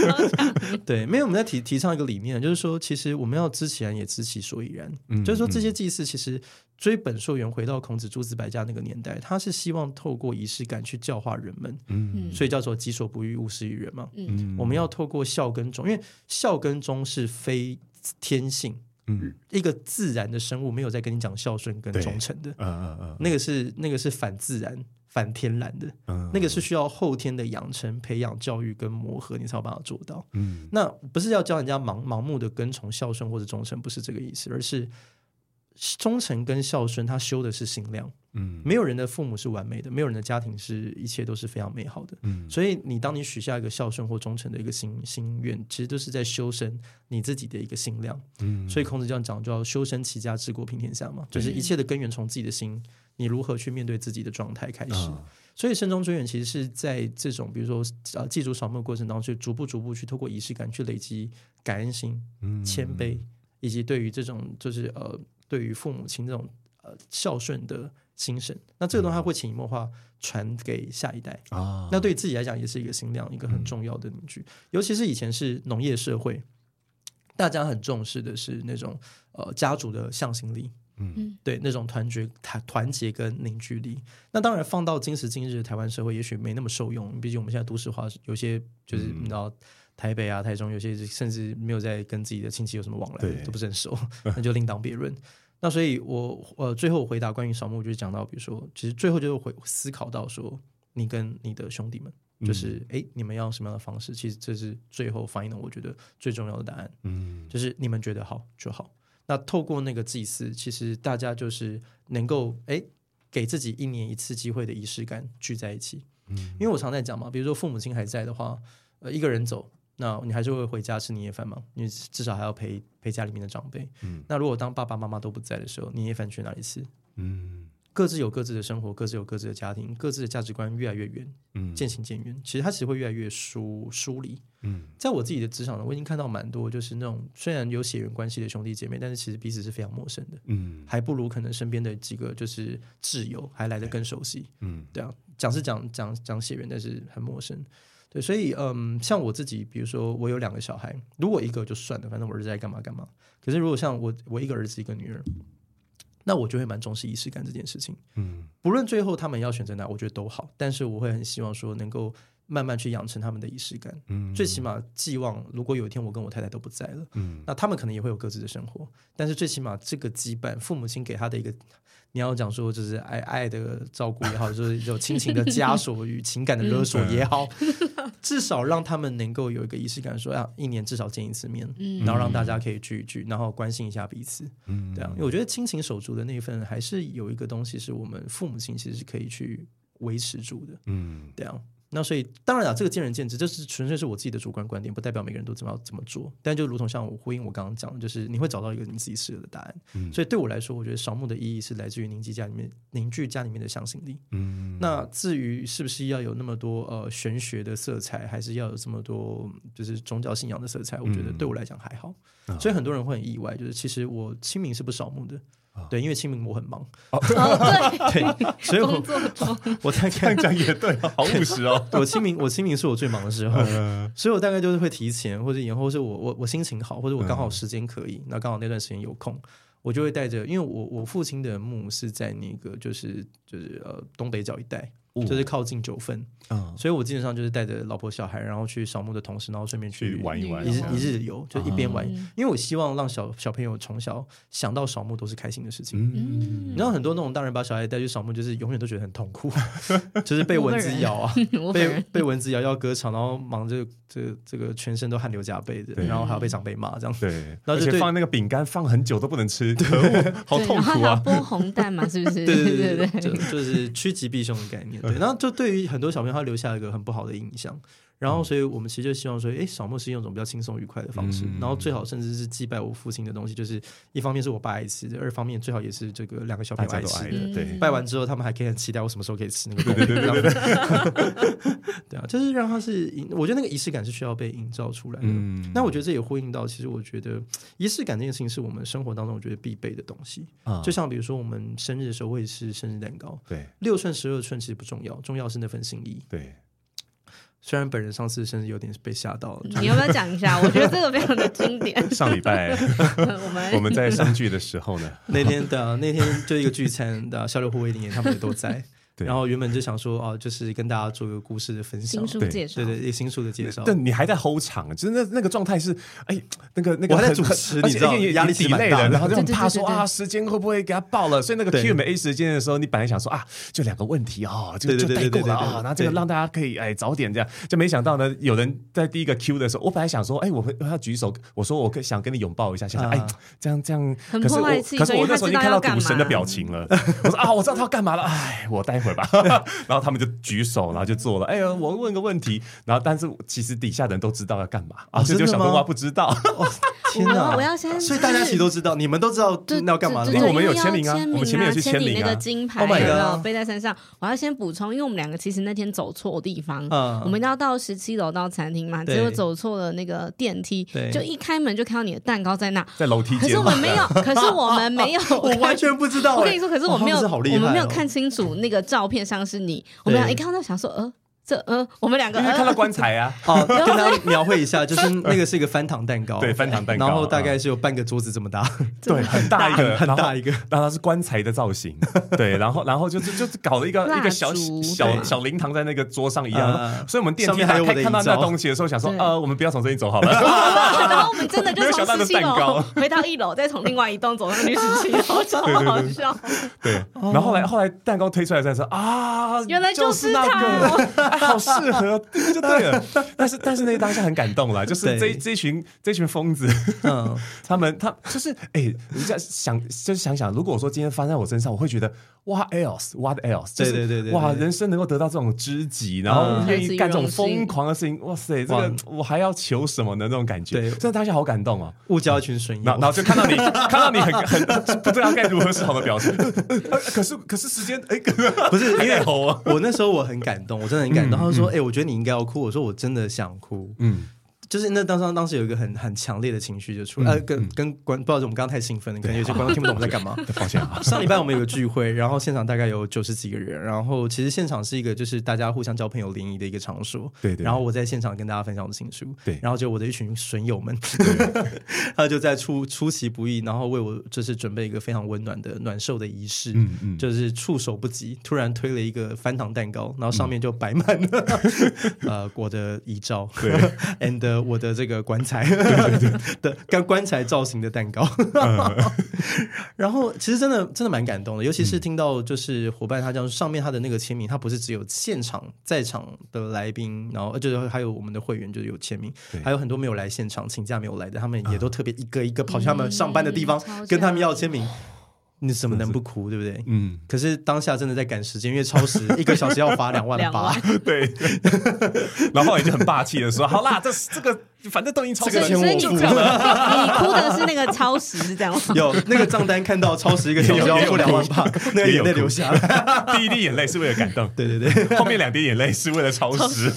对，没有，我们在提提倡一个理念，就是说，其实我们要知其然，也知其所以然。嗯，就是说，这些祭祀其实追本溯源，回到孔子诸子百家那个年代，他是希望透过仪式感去教化人们。嗯，所以叫做己所不欲，勿施于人嘛。嗯，我们要透过孝跟忠，因为孝跟忠是非天性。嗯，一个自然的生物没有在跟你讲孝顺跟忠诚的，嗯嗯嗯，那个是那个是反自然、反天然的，嗯，那个是需要后天的养成、培养、教育跟磨合，你才有办法做到。嗯，那不是要教人家盲盲目的跟从孝顺或者忠诚，不是这个意思，而是。忠诚跟孝顺，他修的是心量。嗯，没有人的父母是完美的，没有人的家庭是一切都是非常美好的。嗯，所以你当你许下一个孝顺或忠诚的一个心心愿，其实都是在修身你自己的一个心量。嗯，所以孔子这样讲，就要修身齐家治国平天下嘛，就是一切的根源从自己的心，你如何去面对自己的状态开始。哦、所以慎终追远其实是在这种比如说呃祭祖扫墓的过程当中，去逐步逐步去透过仪式感去累积感恩心、嗯、谦卑，以及对于这种就是呃。对于父母亲这种呃孝顺的精神，那这个东西会潜移默化传给下一代啊。那对自己来讲也是一个心量，一个很重要的凝聚。尤其是以前是农业社会，大家很重视的是那种呃家族的向心力，嗯，对那种团结团团结跟凝聚力。那当然放到今时今日的台湾社会，也许没那么受用。毕竟我们现在都市化，有些就是你知道。台北啊，台中有些甚至没有在跟自己的亲戚有什么往来，都不是很熟，那就另当别论。那所以我呃最后回答关于扫墓，就是讲到，比如说，其实最后就是会思考到说，你跟你的兄弟们，就是哎、嗯，你们要用什么样的方式？其实这是最后反映了我觉得最重要的答案。嗯，就是你们觉得好就好。那透过那个祭祀，其实大家就是能够哎给自己一年一次机会的仪式感聚在一起。嗯，因为我常在讲嘛，比如说父母亲还在的话，呃，一个人走。那你还是会回家吃年夜饭吗？你至少还要陪陪家里面的长辈。嗯，那如果当爸爸妈妈都不在的时候，年夜饭去哪里吃？嗯，各自有各自的生活，各自有各自的家庭，各自的价值观越来越远，嗯，渐行渐远。其实它其实会越来越疏疏离。嗯，在我自己的职场呢，我已经看到蛮多，就是那种虽然有血缘关系的兄弟姐妹，但是其实彼此是非常陌生的。嗯，还不如可能身边的几个就是挚友还来得更熟悉。嗯，对啊，讲是讲讲讲血缘，但是很陌生。对，所以嗯，像我自己，比如说我有两个小孩，如果一个就算了，反正我儿子在干嘛干嘛。可是如果像我，我一个儿子一个女儿，那我就会蛮重视仪式感这件事情。嗯，不论最后他们要选择哪，我觉得都好。但是我会很希望说，能够慢慢去养成他们的仪式感。嗯，最起码寄望，如果有一天我跟我太太都不在了，嗯，那他们可能也会有各自的生活。但是最起码这个羁绊，父母亲给他的一个。你要讲说，就是爱爱的照顾也好，就是有亲情的枷锁与情感的勒索也好，至少让他们能够有一个仪式感，说啊，一年至少见一次面，然后让大家可以聚一聚，然后关心一下彼此，嗯，对啊，因为我觉得亲情手足的那一份，还是有一个东西是我们父母亲其实是可以去维持住的，嗯，对啊。那所以当然了，这个见仁见智，这是纯粹是我自己的主观观点，不代表每个人都怎么样怎么做。但就如同像我呼应我刚刚讲的，就是你会找到一个你自己适合的答案。嗯，所以对我来说，我觉得扫墓的意义是来自于凝聚家里面凝聚家里面的向心力。嗯，那至于是不是要有那么多呃玄学的色彩，还是要有这么多就是宗教信仰的色彩，我觉得对我来讲还好。嗯，所以很多人会很意外，就是其实我清明是不扫墓的。对，因为清明我很忙。哦，对，对，所以我 我在看讲也对，好务实哦。我清明，我清明是我最忙的时候，所以我大概就是会提前或者延后，是我我我心情好，或者我刚好时间可以，那刚好那段时间有空，我就会带着，因为我我父亲的墓是在那个就是就是呃东北角一带。就是靠近九份，嗯，所以我基本上就是带着老婆小孩，然后去扫墓的同时，然后顺便去玩一玩，一日一日游，就一边玩，因为我希望让小小朋友从小想到扫墓都是开心的事情。嗯，然后很多那种大人把小孩带去扫墓，就是永远都觉得很痛苦，就是被蚊子咬啊，被被蚊子咬要割肠，然后忙着这这个全身都汗流浃背的，然后还要被长辈骂这样。对，而且放那个饼干放很久都不能吃，可恶，好痛苦啊！剥红蛋嘛，是不是？对对对对，就就是趋吉避凶的概念。对，然后就对于很多小朋友，他留下一个很不好的印象。然后，所以我们其实就希望说，哎，扫墓是用一种比较轻松愉快的方式，然后最好甚至是祭拜我父亲的东西，就是一方面是我爸爱吃的，二方面最好也是这个两个小朋友爱吃的。对，拜完之后他们还可以很期待我什么时候可以吃那个。对对对对对。对啊，就是让他是，我觉得那个仪式感是需要被营造出来的。那我觉得这也呼应到，其实我觉得仪式感这件事情是我们生活当中我觉得必备的东西。就像比如说我们生日的时候会吃生日蛋糕，对，六寸十二寸其实不重要，重要是那份心意。对。虽然本人上次甚至有点被吓到了，你要不要讲一下？我觉得这个非常的经典。上礼拜 我们我们在相聚的时候呢，那天的那天就一个聚餐的小六、护卫林他们也都在。然后原本就想说哦，就是跟大家做一个故事的分享，新书介绍，对对，一个新书的介绍。但你还在 hold 场，就是那那个状态是，哎，那个那个我还在主持，你知道压力挺大的，然后就很怕说啊，时间会不会给他爆了？所以那个 Q&A 时间的时候，你本来想说啊，就两个问题啊，就就带过了啊，然后这个让大家可以哎早点这样，就没想到呢，有人在第一个 Q 的时候，我本来想说，哎，我会要举手，我说我想跟你拥抱一下，想想哎，这样这样，可是我可是我那时候已经看到赌神的表情了，我说啊，我知道他要干嘛了，哎，我待会儿吧。然后他们就举手，然后就做了。哎呀，我问个问题，然后但是其实底下的人都知道要干嘛啊，这就小冬瓜不知道。天哪！我要先，所以大家其实都知道，你们都知道要干嘛，因为我们有签名啊，我们前面有去签名那个金牌，有没有背在身上？我要先补充，因为我们两个其实那天走错地方，我们要到十七楼到餐厅嘛，结果走错了那个电梯，就一开门就看到你的蛋糕在那，在楼梯间。可是我们没有，可是我们没有，我完全不知道。我跟你说，可是我没有，我们没有看清楚那个照片上是你，我们俩一看到想说，呃。这呃，我们两个看到棺材啊，哦，跟他描绘一下，就是 那个是一个翻糖蛋糕，对，翻糖蛋糕，然后大概是有半个桌子这么大，对，很大一个，很大一个，然后它是棺材的造型，对，然后然后就是就是搞了一个一个小小小灵堂在那个桌上一样，所以我们电梯还有看到那东西的时候，想说呃，我们不要从这里走好了，然后我们真的就从十七楼回到一楼，再从另外一栋走上去十七楼，超好笑。对，然后后来后来蛋糕推出来再说啊，原来就是那个，好适合。对就对了，但是但是那当下很感动啦，就是这这群这群疯子，嗯，他们他就是哎，人家想就是想想，如果说今天发生在我身上，我会觉得 what else，what else，对对对对，哇，人生能够得到这种知己，然后愿意干这种疯狂的事情，哇塞，这个我还要求什么呢？那种感觉，真的当下好感动啊，误交一群损友，然后就看到你看到你很很不知道该如何是好的表情，可是可是时间哎，不是因为我那时候我很感动，我真的很感动，他说哎，我觉得。你应该要哭，我说我真的想哭，嗯。就是那当当当时有一个很很强烈的情绪就出来，呃，跟跟观不知道我们刚刚太兴奋了，可能有些观众听不懂我们在干嘛。抱歉啊。上礼拜我们有个聚会，然后现场大概有九十几个人，然后其实现场是一个就是大家互相交朋友联谊的一个场所。对对。然后我在现场跟大家分享我的情书。对。然后就我的一群损友们，他就在出出其不意，然后为我就是准备一个非常温暖的暖寿的仪式。嗯嗯。就是触手不及，突然推了一个翻糖蛋糕，然后上面就摆满了呃我的遗照。对。And 我的这个棺材 的跟棺材造型的蛋糕，然后其实真的真的蛮感动的，尤其是听到就是伙伴他这样上面他的那个签名，他不是只有现场在场的来宾，然后就是还有我们的会员就是有签名，还有很多没有来现场请假没有来的，他们也都特别一个一个跑去他们上班的地方跟他们要签名。你怎么能不哭，对不对？嗯。可是当下真的在赶时间，因为超时 一个小时要罚两万八。对。然后也就很霸气的说：“好啦，这这个。”反正都已经超时，所以你哭的，你哭的是那个超时是这样吗？有那个账单看到超时一个小时要付两万八，那个眼泪流下来。第一滴眼泪是为了感动，对对对，后面两滴眼泪是为了超时。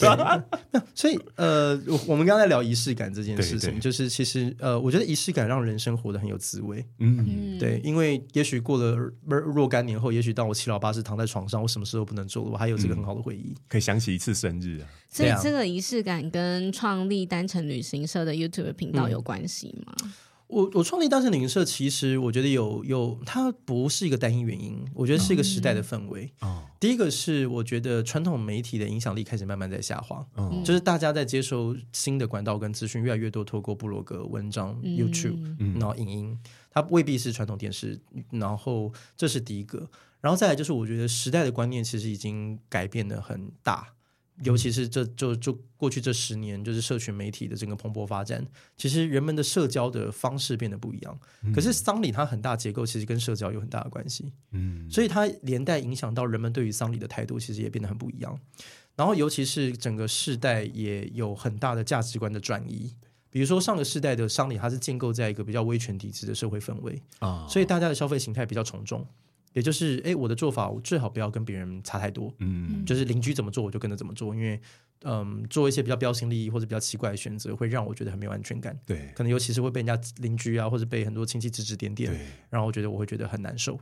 所以呃，我们刚才聊仪式感这件事情，就是其实呃，我觉得仪式感让人生活得很有滋味。嗯，对，因为也许过了若干年后，也许当我七老八十躺在床上，我什么事都不能做了，我还有这个很好的回忆，可以想起一次生日啊。所以这个仪式感跟创立单程旅行社的 YouTube 频道有关系吗？嗯、我我创立单程旅行社，其实我觉得有有，它不是一个单一原因，我觉得是一个时代的氛围。哦、第一个是我觉得传统媒体的影响力开始慢慢在下滑，嗯、就是大家在接收新的管道跟资讯越来越多，透过部落格、文章、嗯、YouTube，然后影音，它未必是传统电视。然后这是第一个，然后再来就是我觉得时代的观念其实已经改变的很大。尤其是这就就过去这十年，就是社群媒体的整个蓬勃发展，其实人们的社交的方式变得不一样。可是丧礼它很大结构其实跟社交有很大的关系，嗯，所以它连带影响到人们对于丧礼的态度，其实也变得很不一样。然后尤其是整个世代也有很大的价值观的转移。比如说上个世代的丧礼，它是建构在一个比较威权体制的社会氛围啊，所以大家的消费形态比较从众，也就是哎，我的做法我最好不要跟别人差太多，嗯，就是邻居怎么做我就跟着怎么做，因为嗯，做一些比较标新立异或者比较奇怪的选择，会让我觉得很没有安全感，对，可能尤其是会被人家邻居啊或者被很多亲戚指指点点，对，然后我觉得我会觉得很难受。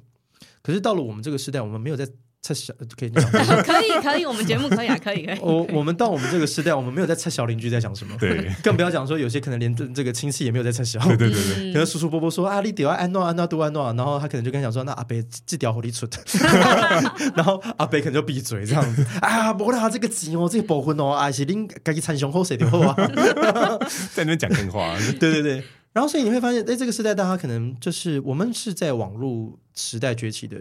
可是到了我们这个时代，我们没有在。猜小可以讲，可以可以，我们节目可以啊，可以可以。我我们到我们这个时代，我们没有在猜小邻居在讲什么，对，更不要讲说有些可能连这这个亲戚也没有在猜小，对对对对，可能叔叔伯伯说啊，你得要安诺安诺都安诺，然后他可能就跟他讲说，那阿伯这条狐狸出，然后阿伯可能就闭嘴这样子，啊，不啦，这个钱哦，这个部分哦，还是恁自己参详好谁的好啊，在那边讲真话，对对对，然后所以你会发现，在，这个时代大家可能就是我们是在网络时代崛起的。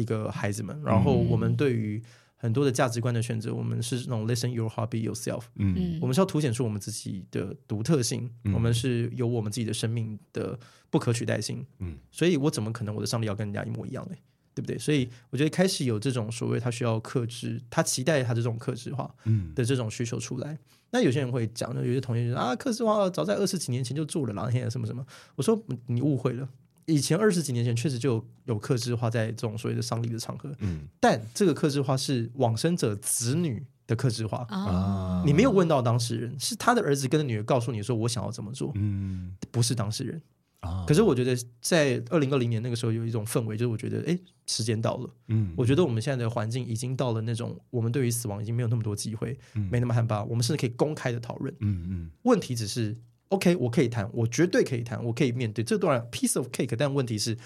一个孩子们，然后我们对于很多的价值观的选择，我们是那种 listen your hobby yourself，嗯，我们是要凸显出我们自己的独特性，嗯，我们是有我们自己的生命的不可取代性，嗯，所以我怎么可能我的上帝要跟人家一模一样呢？对不对？所以我觉得开始有这种所谓他需要克制，他期待他这种克制化，嗯的这种需求出来。嗯，那有些人会讲，有些同学就说啊，克制化早在二十几年前就做了，然后现在什么什么，我说你误会了。以前二十几年前确实就有有客制化在这种所谓的丧礼的场合，嗯，但这个克制化是往生者子女的克制化。啊，你没有问到当事人，是他的儿子跟着女儿告诉你说我想要怎么做，嗯，不是当事人。啊。可是我觉得在二零二零年那个时候有一种氛围，就是我觉得哎，时间到了，嗯，我觉得我们现在的环境已经到了那种我们对于死亡已经没有那么多忌讳，嗯，没那么害怕，我们甚至可以公开的讨论，嗯嗯，问题只是。OK，我可以谈，我绝对可以谈，我可以面对。这当然 piece of cake，但问题是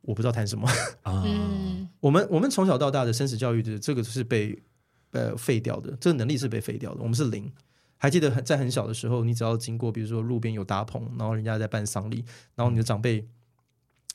我不知道谈什么啊。我们我们从小到大的生死教育的这个是被呃废掉的，这个能力是被废掉的。我们是零。还记得在很小的时候，你只要经过，比如说路边有搭棚，然后人家在办丧礼，然后你的长辈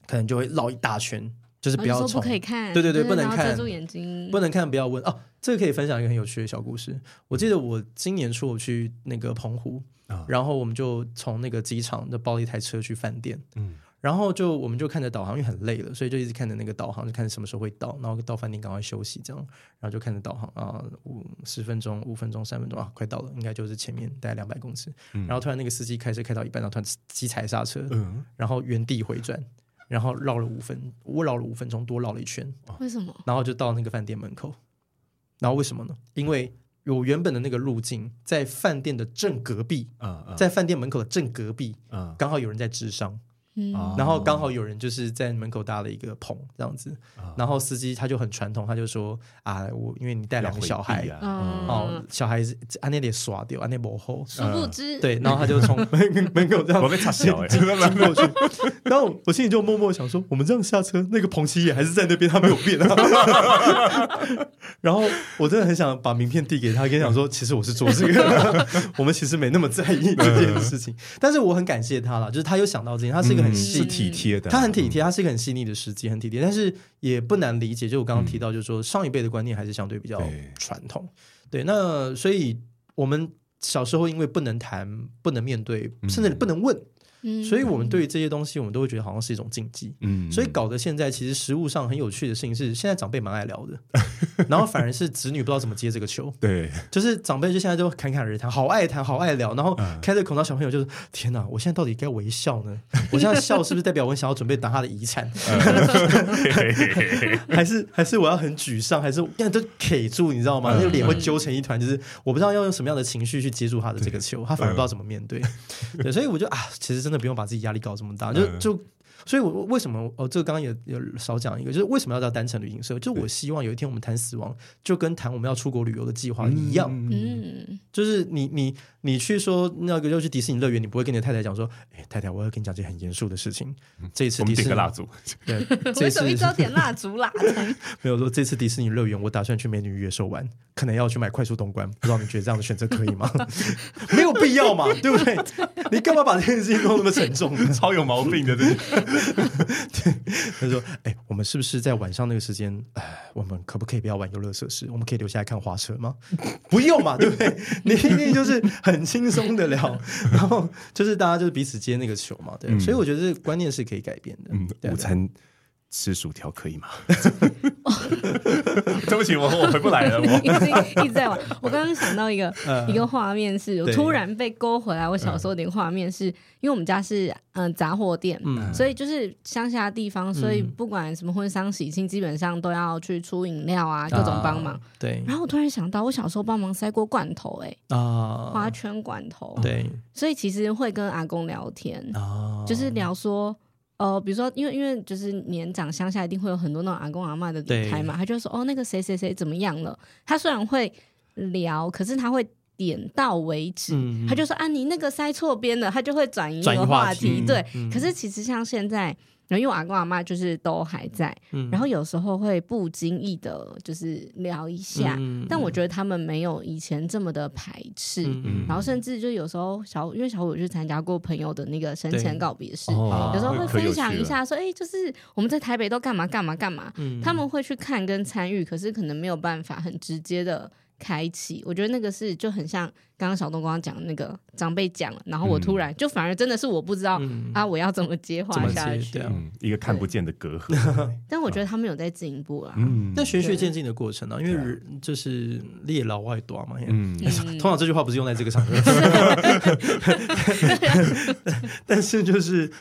可能就会绕一大圈，就是不要从，不可以看，对对对，不能看，遮住眼睛，不能看，不要问。哦，这个可以分享一个很有趣的小故事。我记得我今年初我去那个澎湖。然后我们就从那个机场就包了一台车去饭店，嗯，然后就我们就看着导航，因为很累了，所以就一直看着那个导航，就看什么时候会到，然后到饭店赶快休息，这样，然后就看着导航啊，五十分钟、五分钟、三分钟啊，快到了，应该就是前面大概两百公尺，嗯，然后突然那个司机开车开到一半，然后突然急踩刹车，嗯，然后原地回转，然后绕了五分，我绕了五分钟，多绕了一圈，为什么？然后就到那个饭店门口，然后为什么呢？因为。有原本的那个路径，在饭店的正隔壁，嗯嗯、在饭店门口的正隔壁，嗯、刚好有人在治丧。嗯，然后刚好有人就是在门口搭了一个棚这样子，然后司机他就很传统，他就说啊，我因为你带两个小孩。啊，哦，小孩子按那里耍掉，按那幕后，殊不知，对，然后他就从门 门口这样，我被插小哎，真的过去，然后我心里就默默想说，我们这样下车，那个彭七也还是在那边，他没有变啊。然后我真的很想把名片递给他，跟他讲说，其实我是做这个，我们其实没那么在意这件事情，但是我很感谢他了，就是他有想到这件，他是一个。很细体贴的，他很体贴，他是一个很细腻的时机，很体贴，但是也不难理解。就我刚刚提到，就是说上一辈的观念还是相对比较传统。对，那所以我们小时候因为不能谈、不能面对，甚至不能问。所以，我们对于这些东西，我们都会觉得好像是一种禁忌。嗯，所以搞得现在其实食物上很有趣的事情是，现在长辈蛮爱聊的，然后反而是子女不知道怎么接这个球。对，就是长辈就现在就侃侃而谈，好爱谈，好爱聊，然后开着口到小朋友就是天哪，我现在到底该微笑呢？我现在笑是不是代表我想要准备拿他的遗产？还是还是我要很沮丧？还是现在都卡住？你知道吗？那个脸会揪成一团，就是我不知道要用什么样的情绪去接住他的这个球，他反而不知道怎么面对。对，所以我就啊，其实真的。不用把自己压力搞这么大，就就，所以，我为什么哦？这个刚刚也也少讲一个，就是为什么要叫单程旅行社？就我希望有一天我们谈死亡，就跟谈我们要出国旅游的计划一样，嗯，就是你你你去说那个要去迪士尼乐园，你不会跟你的太太讲说，哎，太太，我要跟你讲件很严肃的事情。这一次迪士尼蜡烛，对，为什么一直要点蜡烛啦？没有说这次迪士尼乐园，我打算去美女与野兽玩，可能要去买快速通关，不知道你觉得这样的选择可以吗？没有必要嘛，对不对？你干嘛把这件事情弄那么沉重？超有毛病的，对。对，他说：“哎，我们是不是在晚上那个时间？哎，我们可不可以不要玩游乐设施？我们可以留下来看花车吗？不用嘛，对不对？你一定就是很轻松的聊，然后就是大家就是彼此接那个球嘛，对。所以我觉得这个观念是可以改变的。嗯，午餐吃薯条可以吗？对不起，我我回不来了。我 一直一直在玩。我刚刚想到一个、呃、一个画面是，是我突然被勾回来。我小时候的画面是、嗯、因为我们家是嗯杂货店，嗯、所以就是乡下的地方，所以不管什么婚丧喜庆，基本上都要去出饮料啊，各种帮忙、啊。对。然后我突然想到，我小时候帮忙塞过罐头、欸，哎啊，花圈罐头。对。所以其实会跟阿公聊天，啊、就是聊说。呃，比如说，因为因为就是年长乡下一定会有很多那种阿公阿嬷的离开嘛，他就说哦，那个谁谁谁怎么样了？他虽然会聊，可是他会点到为止。嗯、他就说啊，你那个塞错边了，他就会转移那个话题。话题对，嗯、可是其实像现在。然后因为我阿公阿妈就是都还在，嗯、然后有时候会不经意的，就是聊一下。嗯、但我觉得他们没有以前这么的排斥，嗯、然后甚至就有时候小，因为小五去参加过朋友的那个生前告别式，哦、有时候会分享一下说，哎，就是我们在台北都干嘛干嘛干嘛。嗯、他们会去看跟参与，可是可能没有办法很直接的。开启，我觉得那个是就很像刚刚小东刚刚讲的那个长辈讲了，然后我突然、嗯、就反而真的是我不知道、嗯、啊，我要怎么接话下去，嗯、一个看不见的隔阂。但我觉得他们有在进步啊，嗯，那循序渐进的过程呢、啊，因为就是列老外多嘛，嗯，通常这句话不是用在这个场合，但是就是。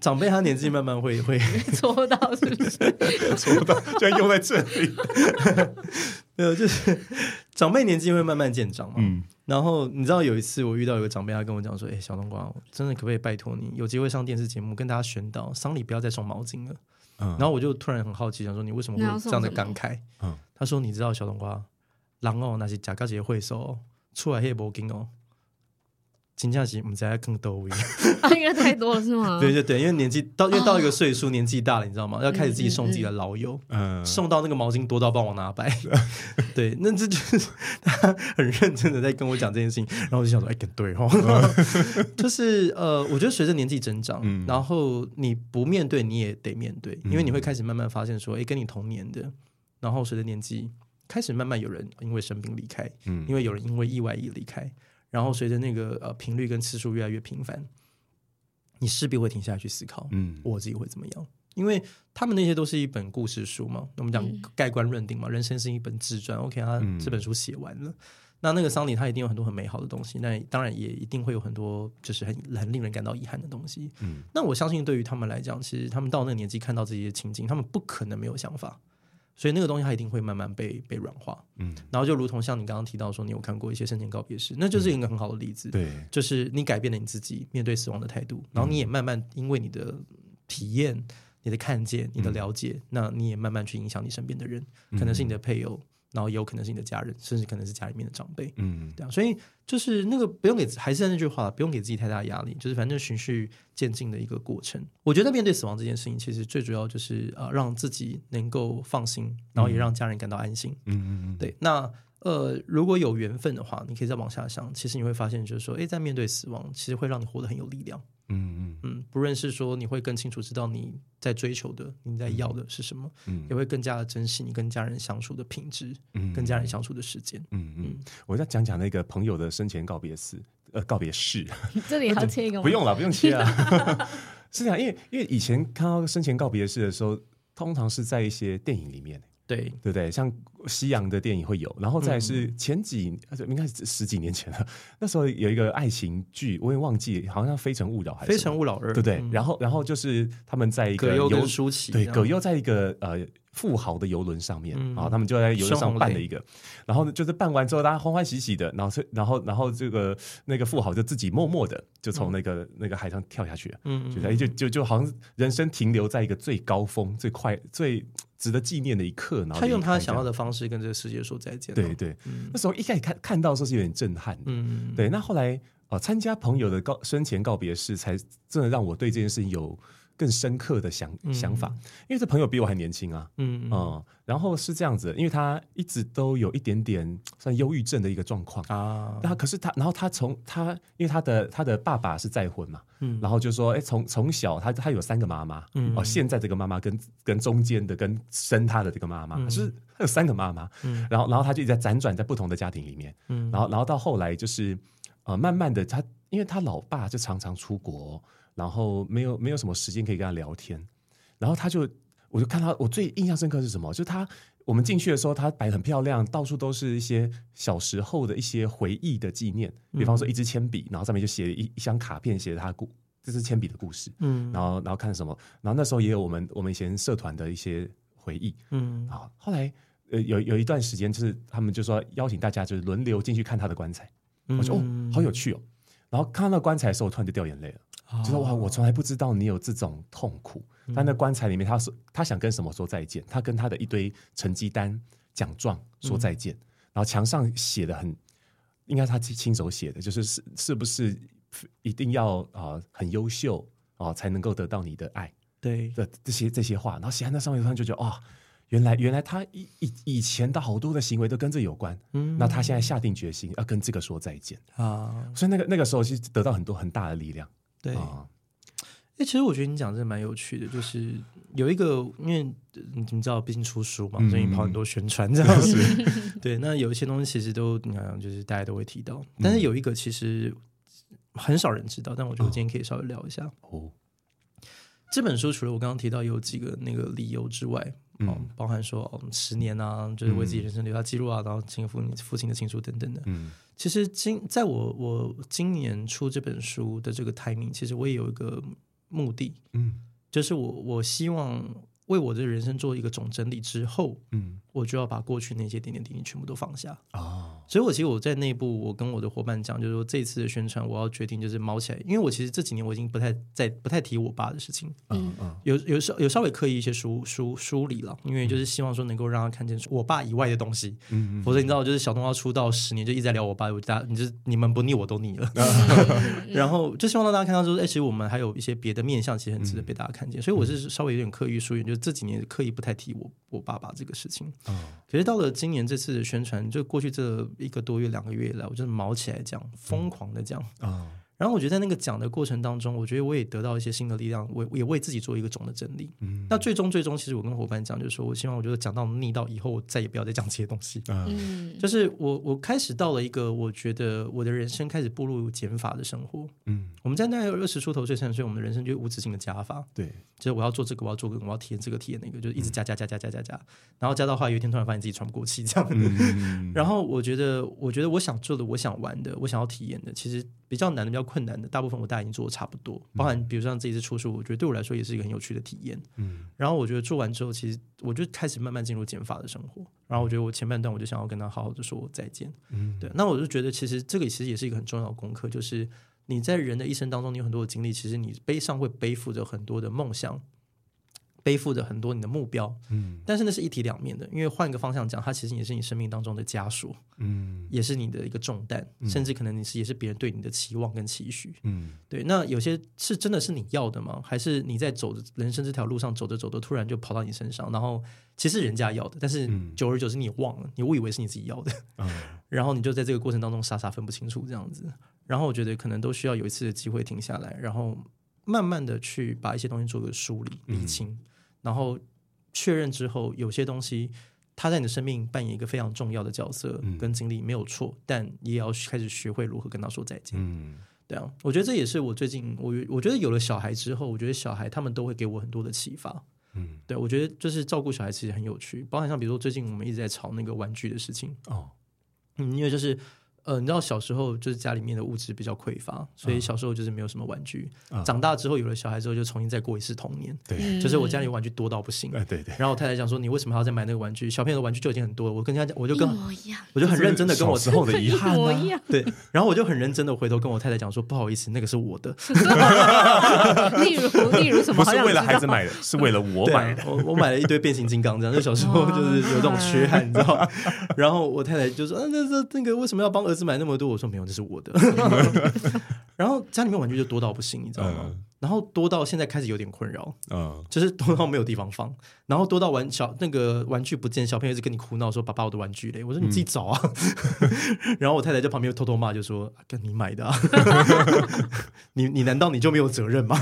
长辈他年纪慢慢会 会戳到，是不是？戳到，居然用在这里。没有，就是长辈年纪会慢慢渐长嘛。嗯。然后你知道有一次我遇到一个长辈，他跟我讲说：“哎、欸，小冬瓜，真的可不可以拜托你，有机会上电视节目跟大家宣导，丧礼不要再送毛巾了。”嗯。然后我就突然很好奇，想说你为什么会这样的感慨？嗯。他说：“你知道小冬瓜，人哦，那些假高级会收出来黑毛巾哦。”金价级，我们在更多，应该太多了是吗？对对对，因为年纪到，因为到一个岁数，年纪大了，你知道吗？要开始自己送自己的老友，嗯，送到那个毛巾多到帮我拿白。对，那这就是 他很认真的在跟我讲这件事情，然后我就想说，哎，对哦，就是呃，我觉得随着年纪增长，然后你不面对你也得面对，因为你会开始慢慢发现说，哎，跟你同年的，然后随着年纪开始慢慢有人因为生病离开，嗯，因为有人因为意外而离开。然后随着那个呃频率跟次数越来越频繁，你势必会停下来去思考，嗯，我自己会怎么样？因为他们那些都是一本故事书嘛，我们讲盖棺论定嘛，人生是一本自传。OK，他这本书写完了，那那个丧礼他一定有很多很美好的东西，那当然也一定会有很多就是很很令人感到遗憾的东西。嗯，那我相信对于他们来讲，其实他们到那个年纪看到这些情景，他们不可能没有想法。所以那个东西它一定会慢慢被被软化，嗯，然后就如同像你刚刚提到说，你有看过一些生前告别式，那就是一个很好的例子，对，就是你改变了你自己面对死亡的态度，然后你也慢慢因为你的体验、你的看见、你的了解，那你也慢慢去影响你身边的人，可能是你的配偶。然后也有可能是你的家人，甚至可能是家里面的长辈，嗯，对啊，所以就是那个不用给，还是那句话，不用给自己太大的压力，就是反正循序渐进的一个过程。我觉得面对死亡这件事情，其实最主要就是呃，让自己能够放心，然后也让家人感到安心。嗯嗯嗯，对。那呃，如果有缘分的话，你可以再往下想，其实你会发现，就是说，哎，在面对死亡，其实会让你活得很有力量。嗯嗯嗯，不论是说你会更清楚知道你在追求的、你在要的是什么，嗯，也会更加的珍惜你跟家人相处的品质，嗯，跟家人相处的时间，嗯嗯。我再讲讲那个朋友的生前告别式，呃，告别式，这里要切一个吗？不用了，不用切啊。是这样，因为因为以前看到生前告别式的时候，通常是在一些电影里面。对对不对？像西洋的电影会有，然后再是前几，嗯、应该是十几年前了。那时候有一个爱情剧，我也忘记，好像《非诚勿扰》还是《非诚勿扰二》，对不对？嗯、然后，然后就是他们在一个葛优舒淇，对，葛优在一个呃。富豪的游轮上面，然后他们就在游轮上办了一个，然后呢就是办完之后，大家欢欢喜喜的，然后然后然后这个那个富豪就自己默默的就从那个那个海上跳下去了，嗯，就就就就好像人生停留在一个最高峰、最快、最值得纪念的一刻，然后他用他想要的方式跟这个世界说再见。对对，那时候一开始看看到的时候是有点震撼，嗯，对。那后来啊，参加朋友的告生前告别式，才真的让我对这件事情有。更深刻的想想法，因为这朋友比我还年轻啊，嗯嗯，然后是这样子，因为他一直都有一点点 算忧郁症的一个状况。啊，那可是他，然后他从他，因为他的他的爸爸是再婚嘛，嗯，然后就说，哎，从从小他他有三个妈妈，嗯，哦，现在这个妈妈跟跟中间的跟生他的这个妈妈，就是他有三个妈妈，嗯，然后然后他就一直在辗转在不同的家庭里面，嗯，然后然后到后来就是呃，慢慢的他，因为他老爸就常常出国。然后没有没有什么时间可以跟他聊天，然后他就我就看他，我最印象深刻是什么？就是他，我们进去的时候，他摆很漂亮，到处都是一些小时候的一些回忆的纪念，比方说一支铅笔，然后上面就写了一一箱卡片，写了他故，这是铅笔的故事。嗯，然后然后看什么？然后那时候也有我们我们以前社团的一些回忆。嗯，啊，后来呃有有一段时间，就是他们就说邀请大家就是轮流进去看他的棺材。我说哦，好有趣哦。然后看到那棺材的时候，我突然就掉眼泪了。就说哇，我从来不知道你有这种痛苦。但那棺材里面，他说他想跟什么说再见？他跟他的一堆成绩单、奖状说再见。然后墙上写的很，应该是他亲手写的，就是是是不是一定要啊很优秀啊才能够得到你的爱？对的这些这些话。然后写在那上面，他就觉得哦，原来原来他以以以前的好多的行为都跟这有关。嗯，那他现在下定决心要跟这个说再见啊。所以那个那个时候其实得到很多很大的力量。对，哎、啊，其实我觉得你讲的蛮有趣的，就是有一个，因为你知道，毕竟出书嘛，最近跑很多宣传这样子。嗯、对，那有一些东西其实都你看，就是大家都会提到，但是有一个其实很少人知道，但我觉得我今天可以稍微聊一下。哦，哦这本书除了我刚刚提到有几个那个理由之外，嗯，包含说哦，十年啊，就是为自己人生留下记录啊，然后亲父父亲的情书等等的，嗯。其实今在我我今年出这本书的这个 timing，其实我也有一个目的，嗯，就是我我希望。为我的人生做一个总整理之后，嗯，我就要把过去那些点点滴滴全部都放下啊。哦、所以，我其实我在内部，我跟我的伙伴讲，就是说这次的宣传，我要决定就是猫起来，因为我其实这几年我已经不太在不太提我爸的事情，嗯嗯，有有稍有稍微刻意一些梳梳梳理了，因为就是希望说能够让他看见我爸以外的东西，嗯嗯，否则你知道，就是小东要出道十年就一直在聊我爸，我大家你就你们不腻我都腻了，嗯、然后就希望让大家看到说，哎，其实我们还有一些别的面向，其实很值得被大家看见，嗯、所以我是稍微有点刻意疏远，就这几年刻意不太提我我爸爸这个事情，哦、可是到了今年这次的宣传，就过去这一个多月两个月以来，我就是毛起来讲，疯狂的讲啊。哦然后我觉得在那个讲的过程当中，我觉得我也得到一些新的力量，我也为自己做一个总的整理。嗯，那最终最终，其实我跟伙伴讲，就是说我希望，我觉得讲到腻到以后，我再也不要再讲这些东西。嗯，就是我我开始到了一个，我觉得我的人生开始步入减法的生活。嗯，我们在那二十出头岁、三十岁，我们的人生就无止境的加法。对，就是我要做这个，我要做这个，我要体验这个，体验那个，就一直加加加加加加加，然后加到后来有一天突然发现自己喘不过气这样。嗯，然后我觉得，我觉得我想做的，我想玩的，我想要体验的，其实比较难的、比较困难的，大部分我。大家已经做的差不多，包含比如像这一次出书，我觉得对我来说也是一个很有趣的体验。嗯，然后我觉得做完之后，其实我就开始慢慢进入减法的生活。然后我觉得我前半段我就想要跟他好好的说再见。嗯，对。那我就觉得其实这个其实也是一个很重要的功课，就是你在人的一生当中，你有很多的经历，其实你背上会背负着很多的梦想。背负着很多你的目标，嗯，但是那是一体两面的，因为换个方向讲，它其实也是你生命当中的枷锁，嗯，也是你的一个重担，嗯、甚至可能你是也是别人对你的期望跟期许，嗯，对。那有些是真的是你要的吗？还是你在走的人生这条路上走着走着，突然就跑到你身上，然后其实人家要的，但是久而久之你忘了，你误以为是你自己要的，嗯，然后你就在这个过程当中傻傻分不清楚这样子。然后我觉得可能都需要有一次的机会停下来，然后慢慢的去把一些东西做个梳理、理清。嗯然后确认之后，有些东西它在你的生命扮演一个非常重要的角色跟经历，没有错。嗯、但也要开始学会如何跟他说再见。嗯，对啊，我觉得这也是我最近我我觉得有了小孩之后，我觉得小孩他们都会给我很多的启发。嗯，对，我觉得就是照顾小孩其实很有趣，包含像比如说最近我们一直在吵那个玩具的事情哦，嗯，因为就是。呃，你知道小时候就是家里面的物质比较匮乏，所以小时候就是没有什么玩具。嗯、长大之后有了小孩之后，就重新再过一次童年。对，就是我家里玩具多到不行。对对。然后我太太讲说：“你为什么还要再买那个玩具？小朋友的玩具就已经很多了。”我跟人家讲，我就跟我就很认真的跟我之后的遗憾啊。对。然后我就很认真的回头跟我太太讲说：“不好意思，那个是我的。”例如，例如什么？不是为了孩子买的，是为了我买的。我我买了一堆变形金刚，这样。就小时候就是有这种缺憾，你知道。然后我太太就说：“那那那个为什么要帮儿子买那么多？”我说。没有，这是我的。然后家里面玩具就多到不行，你知道吗？嗯、然后多到现在开始有点困扰，嗯，就是多到没有地方放，然后多到玩小那个玩具不见，小朋友一直跟你哭闹说：“爸爸，我的玩具嘞！”我说：“你自己找啊。嗯 ”然后我太太在旁边偷偷骂，就说：“跟你买的、啊，你你难道你就没有责任吗？”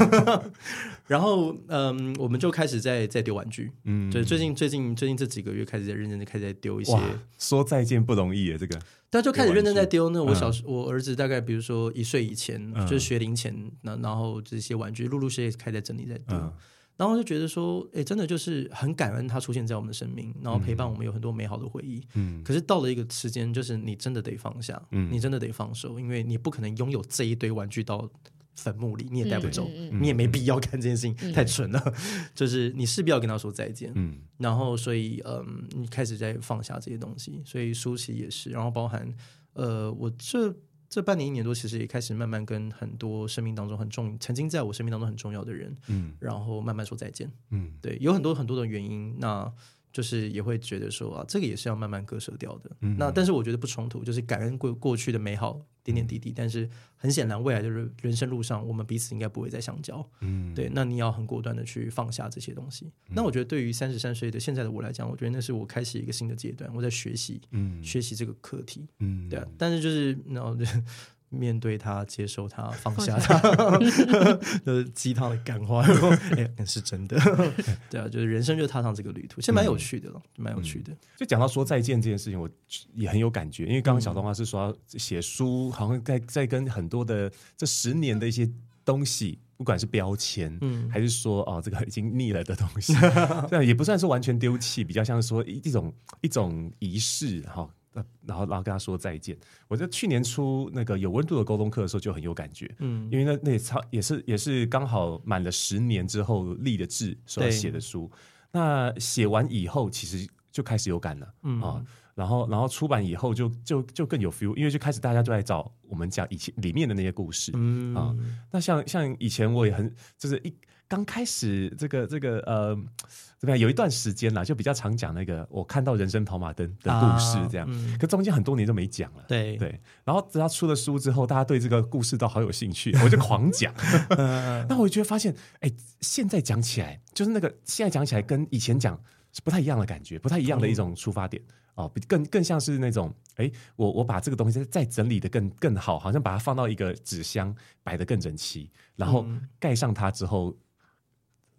然后嗯，我们就开始在在丢玩具，嗯，就是最近最近最近这几个月开始在认真的开始在丢一些。说再见不容易耶，这个。他就开始认真在丢。那我小时，我儿子大概比如说一岁以前，就是学龄前，那然后这些玩具陆陆续续开始在整理在丢。然后就觉得说，哎，真的就是很感恩他出现在我们的生命，然后陪伴我们有很多美好的回忆。嗯，可是到了一个时间，就是你真的得放下，嗯，你真的得放手，因为你不可能拥有这一堆玩具到坟墓里，你也带不走，嗯、你也没必要干这件事情，嗯、太蠢了。嗯、就是你势必要跟他说再见。嗯，然后所以，嗯，你开始在放下这些东西，所以舒淇也是，然后包含，呃，我这。这半年一年多，其实也开始慢慢跟很多生命当中很重、曾经在我生命当中很重要的人，嗯，然后慢慢说再见，嗯，对，有很多很多的原因，那就是也会觉得说啊，这个也是要慢慢割舍掉的，嗯，那但是我觉得不冲突，就是感恩过过去的美好。点点滴滴，但是很显然，未来的人人生路上，我们彼此应该不会再相交。嗯，对，那你要很果断的去放下这些东西。嗯、那我觉得，对于三十三岁的现在的我来讲，我觉得那是我开始一个新的阶段，我在学习，嗯，学习这个课题，嗯，对啊。但是就是，然后就。面对他，接受他，放下他，就是鸡汤的感化，哎，那是真的。对啊，就是人生就踏上这个旅途，其实蛮有趣的了，蛮、嗯、有趣的。就讲到说再见这件事情，我也很有感觉，因为刚刚小东他是说写书，好像在在跟很多的这十年的一些东西，不管是标签，嗯，还是说哦这个已经腻了的东西，这样也不算是完全丢弃，比较像是说一种一种仪式哈。然后，然后跟他说再见。我在去年出那个有温度的沟通课的时候就很有感觉，嗯，因为那那也超也是也是刚好满了十年之后立的志所写的书。那写完以后，其实就开始有感了，嗯啊，然后然后出版以后就就就更有 feel，因为就开始大家都在找我们讲以前里面的那些故事，嗯啊，那像像以前我也很就是一。刚开始这个这个呃怎么样？有一段时间啦，就比较常讲那个我看到人生跑马灯的故事，这样。啊嗯、可中间很多年都没讲了。对对。然后等他出了书之后，大家对这个故事都好有兴趣，我就狂讲。那我就会发现，哎，现在讲起来，就是那个现在讲起来跟以前讲是不太一样的感觉，不太一样的一种出发点哦，更更像是那种，哎，我我把这个东西再整理的更更好，好像把它放到一个纸箱摆得更整齐，然后盖上它之后。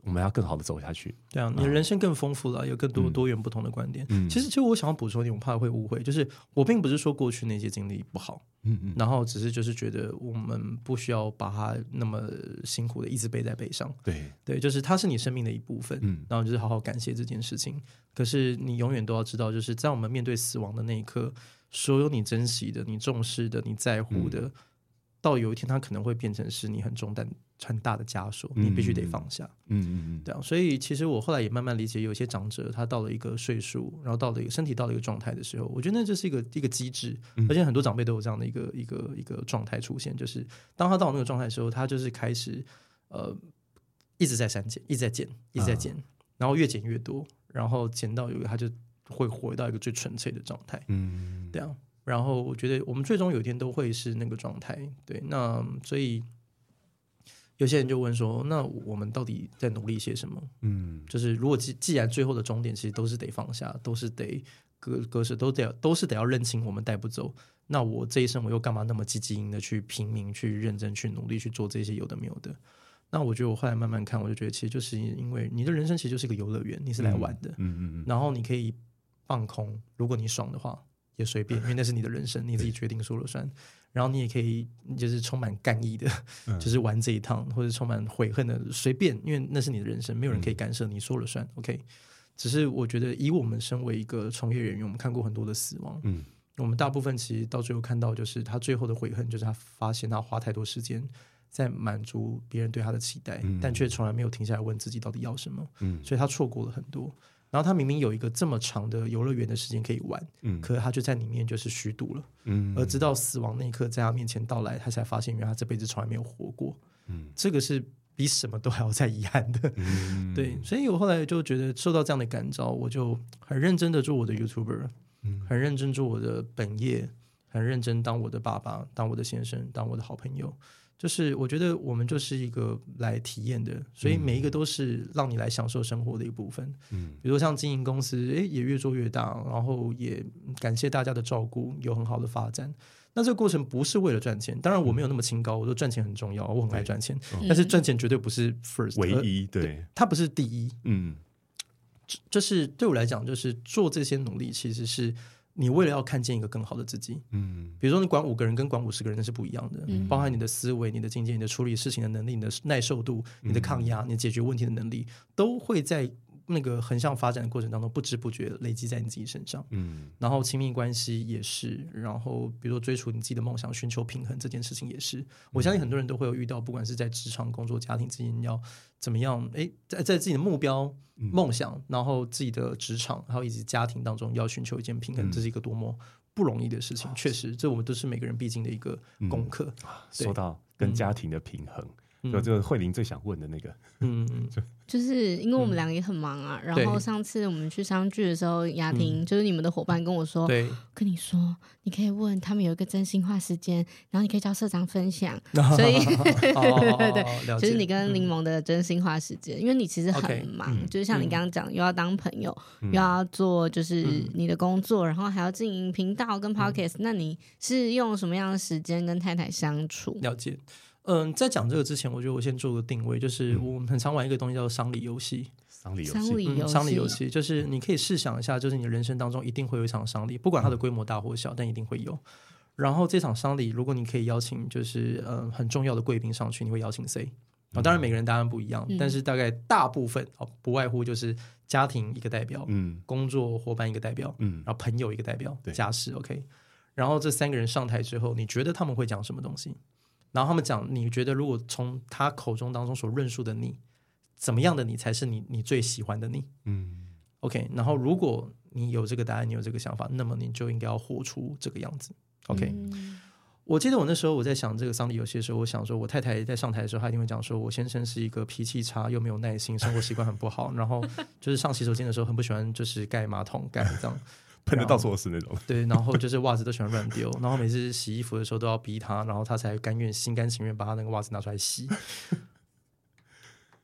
我们要更好的走下去，对啊，你的人生更丰富了，有更多多元不同的观点。嗯，其实，其实我想要补充一点，我怕会误会，就是我并不是说过去那些经历不好，嗯嗯，然后只是就是觉得我们不需要把它那么辛苦的一直背在背上。对对，就是它是你生命的一部分，嗯，然后就是好好感谢这件事情。可是你永远都要知道，就是在我们面对死亡的那一刻，所有你珍惜的、你重视的、你在乎的。嗯到有一天，它可能会变成是你很重担、很大的枷锁，你必须得放下。嗯嗯嗯，对啊。所以其实我后来也慢慢理解，有些长者，他到了一个岁数，然后到了一个身体到了一个状态的时候，我觉得那就是一个一个机制，而且很多长辈都有这样的一个一个一个状态出现，就是当他到那个状态的时候，他就是开始呃一直在删减，一直在减，一直在减，然后越减越多，然后减到有他就会回到一个最纯粹的状态。嗯，对啊。然后我觉得我们最终有一天都会是那个状态，对。那所以有些人就问说：“那我们到底在努力些什么？”嗯，就是如果既既然最后的终点其实都是得放下，都是得割割舍，都得都是得要认清我们带不走。那我这一生我又干嘛那么积极的去拼命、去认真、去努力去做这些有的没有的？那我觉得我后来慢慢看，我就觉得其实就是因为你的人生其实就是一个游乐园，你是来玩的，嗯嗯嗯。然后你可以放空，如果你爽的话。也随便，因为那是你的人生，你自己决定说了算。然后你也可以，就是充满干意的，就是玩这一趟，或者充满悔恨的，随便，因为那是你的人生，没有人可以干涉，你说了算。OK，只是我觉得，以我们身为一个从业人员，我们看过很多的死亡，嗯，我们大部分其实到最后看到，就是他最后的悔恨，就是他发现他花太多时间在满足别人对他的期待，但却从来没有停下来问自己到底要什么，嗯，所以他错过了很多。然后他明明有一个这么长的游乐园的时间可以玩，嗯，可是他就在里面就是虚度了，嗯，而直到死亡那一刻在他面前到来，他才发现原来他这辈子从来没有活过，嗯，这个是比什么都还要再遗憾的，嗯，对，所以我后来就觉得受到这样的感召，我就很认真的做我的 YouTuber，嗯，很认真做我的本业，很认真当我的爸爸，当我的先生，当我的好朋友。就是我觉得我们就是一个来体验的，所以每一个都是让你来享受生活的一部分。嗯，比如像经营公司，诶，也越做越大，然后也感谢大家的照顾，有很好的发展。那这个过程不是为了赚钱，当然我没有那么清高，我说赚钱很重要，我很爱赚钱，但是赚钱绝对不是 first 唯一，对，它不是第一。嗯，就是对我来讲，就是做这些努力其实是。你为了要看见一个更好的自己，嗯，比如说你管五个人跟管五十个人那是不一样的，嗯，包含你的思维、你的境界、你的处理事情的能力、你的耐受度、你的抗压、你解决问题的能力，都会在。那个横向发展的过程当中，不知不觉累积在你自己身上，嗯，然后亲密关系也是，然后比如说追逐你自己的梦想，寻求平衡这件事情也是，我相信很多人都会有遇到，不管是在职场、工作、家庭之间要怎么样，哎，在在自己的目标、梦想，然后自己的职场，还有以及家庭当中要寻求一件平衡，这是一个多么不容易的事情。确实，这我们都是每个人必经的一个功课。说到跟家庭的平衡。就这个慧玲最想问的那个，嗯嗯，就 就是因为我们两个也很忙啊。然后上次我们去商剧的时候，雅婷就是你们的伙伴跟我说，对，跟你说你可以问他们有一个真心话时间，然后你可以叫社长分享。所以对对对，就是你跟柠檬的真心话时间，因为你其实很忙，就是像你刚刚讲，又要当朋友，又要做就是你的工作，然后还要经营频道跟 podcast。那你是用什么样的时间跟太太相处？了解。嗯，在讲这个之前，我觉得我先做个定位，就是我们很常玩一个东西叫做丧礼游戏。丧礼游戏，丧礼游戏就是你可以试想一下，就是你的人生当中一定会有一场丧礼，不管它的规模大或小，但一定会有。然后这场丧礼，如果你可以邀请，就是嗯很重要的贵宾上去，你会邀请谁？啊，当然每个人答案不一样，但是大概大部分哦，不外乎就是家庭一个代表，嗯，工作伙伴一个代表，嗯，然后朋友一个代表，家事 OK。然后这三个人上台之后，你觉得他们会讲什么东西？然后他们讲，你觉得如果从他口中当中所论述的你，怎么样的你才是你你最喜欢的你？嗯，OK。然后如果你有这个答案，你有这个想法，那么你就应该要活出这个样子。OK。嗯，我记得我那时候我在想这个丧礼游戏的时候，我想说我太太在上台的时候，她一定会讲说，我先生是一个脾气差又没有耐心，生活习惯很不好，然后就是上洗手间的时候很不喜欢就是盖马桶盖这样。喷的到处都是那种，对，然后就是袜子都喜欢乱丢，然后每次洗衣服的时候都要逼他，然后他才甘愿心甘情愿把他那个袜子拿出来洗。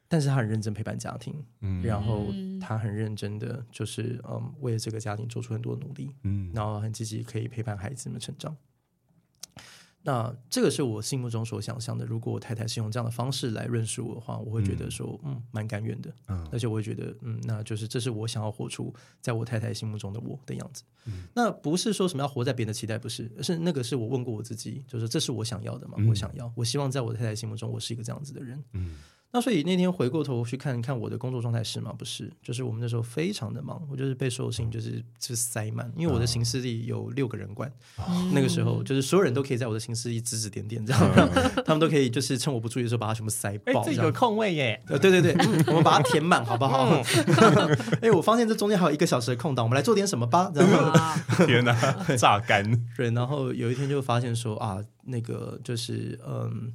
但是他很认真陪伴家庭，嗯，然后他很认真的就是嗯为了这个家庭做出很多努力，嗯，然后很积极可以陪伴孩子们成长。那这个是我心目中所想象的。如果我太太是用这样的方式来认识我的话，我会觉得说，嗯，蛮甘愿的。嗯，而且我会觉得，嗯，那就是这是我想要活出在我太太心目中的我的样子。嗯，那不是说什么要活在别人的期待，不是，而是那个是我问过我自己，就是这是我想要的吗？我想要，我希望在我太太心目中，我是一个这样子的人。嗯。那所以那天回过头去看一看我的工作状态是吗？不是，就是我们那时候非常的忙，我就是被所有事情就是就是塞满，因为我的行事历有六个人管，哦、那个时候就是所有人都可以在我的行事历指指点点，这样，嗯、他们都可以就是趁我不注意的时候把它全部塞爆。这个空位耶，呃，对对对，我们把它填满好不好？哎、嗯，我发现这中间还有一个小时的空档，我们来做点什么吧？然后 天哪，榨干。对，然后有一天就发现说啊，那个就是嗯。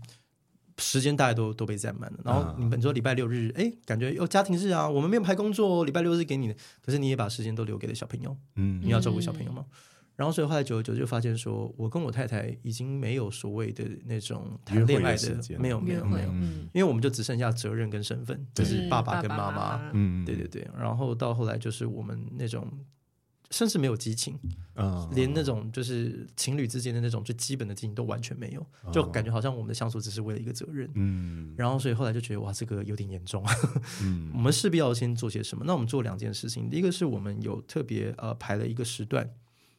时间大概都都被占满了，然后你本周礼拜六日，哎，感觉有家庭日啊，我们没有排工作，礼拜六日给你的，可是你也把时间都留给了小朋友，嗯，你要照顾小朋友吗？嗯、然后所以后来久而久之就发现说，我跟我太太已经没有所谓的那种谈恋爱的，的没有没有没有，因为我们就只剩下责任跟身份，就是爸爸跟妈妈，嗯，对对对，然后到后来就是我们那种。甚至没有激情，嗯，连那种就是情侣之间的那种最基本的激情都完全没有，就感觉好像我们的相处只是为了一个责任，嗯，然后所以后来就觉得哇，这个有点严重，嗯，我们势必要先做些什么。那我们做两件事情，第一个是我们有特别呃排了一个时段，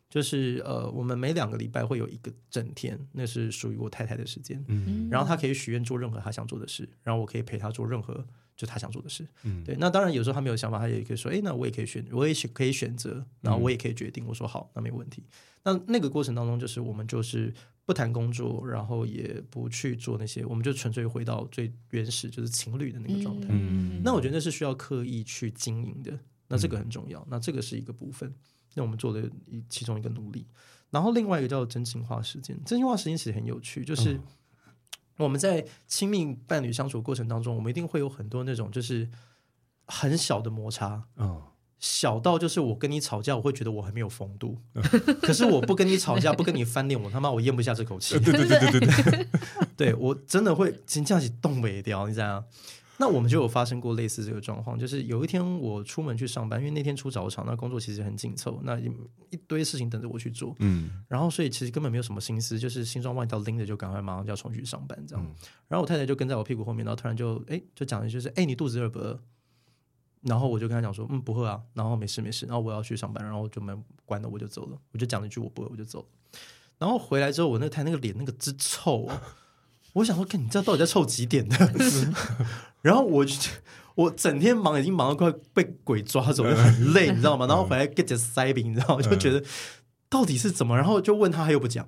就是呃我们每两个礼拜会有一个整天，那是属于我太太的时间，嗯，然后她可以许愿做任何她想做的事，然后我可以陪她做任何。就他想做的事，嗯，对。那当然有时候他没有想法，他也可以说，哎，那我也可以选，我也可以选择，然后我也可以决定。我说好，那没问题。那那个过程当中，就是我们就是不谈工作，然后也不去做那些，我们就纯粹回到最原始，就是情侣的那个状态。嗯，那我觉得那是需要刻意去经营的，那这个很重要。那这个是一个部分，那我们做的一其中一个努力。然后另外一个叫真心话时间，真心话时间其实很有趣，就是。我们在亲密伴侣相处过程当中，我们一定会有很多那种就是很小的摩擦，嗯，小到就是我跟你吵架，我会觉得我很没有风度，嗯、可是我不跟你吵架，不跟你翻脸，我他妈我咽不下这口气，对对对对对对，对 我真的会真这样子动尾掉，你知道吗？那我们就有发生过类似这个状况，就是有一天我出门去上班，因为那天出早场，那工作其实很紧凑，那一一堆事情等着我去做，嗯，然后所以其实根本没有什么心思，就是新装外套拎着就赶快马上就要冲去上班这样，嗯、然后我太太就跟在我屁股后面，然后突然就哎就讲一句是哎你肚子饿不饿？然后我就跟他讲说，嗯，不饿啊，然后没事没事，然后我要去上班，然后就门关了，我就走了，我就讲了一句我不饿，我就走了。然后回来之后，我那台那个脸那个之臭啊，我想说，看你这到底在凑几点的？然后我我整天忙，已经忙到快被鬼抓走，就很累，你知道吗？然后回来 get 着塞饼，你知道吗？我就觉得到底是怎么？然后就问他，他又不讲。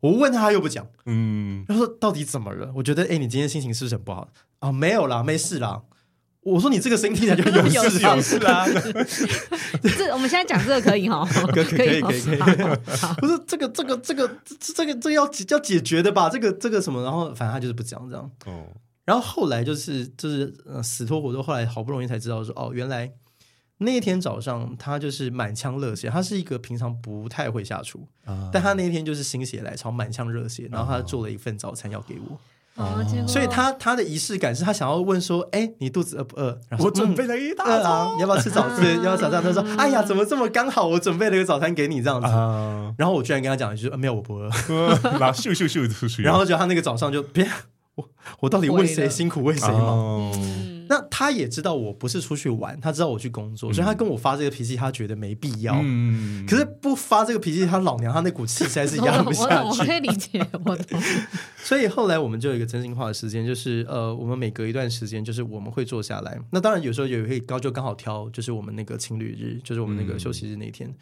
我问他，他又不讲。嗯，然后说到底怎么了？我觉得，哎，你今天心情是不是很不好啊？没有啦，没事啦。我说你这个声音听起来就有事 有事啊。这我们现在讲这个可以哈？可以可以可以可以。不是这个这个这个这个这个要要解决的吧？这个这个什么？然后反正他就是不讲这样。哦。然后后来就是就是呃死拖活拖，后来好不容易才知道说哦，原来那一天早上他就是满腔热血，他是一个平常不太会下厨，啊、但他那一天就是心血来潮，满腔热血，然后他做了一份早餐要给我，哦、所以他他的仪式感是他想要问说，哎，你肚子饿不饿？然后我准备了一大早、嗯啊，你要不要吃早餐？要不要早餐？他说，哎呀，怎么这么刚好？我准备了一个早餐给你这样子，啊、然后我居然跟他讲一句，没有，我不饿，然后咻咻咻出去，然后就他那个早上就别。我我到底为谁辛苦为谁忙？哦、那他也知道我不是出去玩，他知道我去工作，嗯、所以他跟我发这个脾气，他觉得没必要。嗯、可是不发这个脾气，他老娘他那股气实在是压不下去。我，可以理解，我懂。所以后来我们就有一个真心话的时间，就是呃，我们每隔一段时间，就是我们会坐下来。那当然有时候也会刚就刚好挑，就是我们那个情侣日，就是我们那个休息日那天。嗯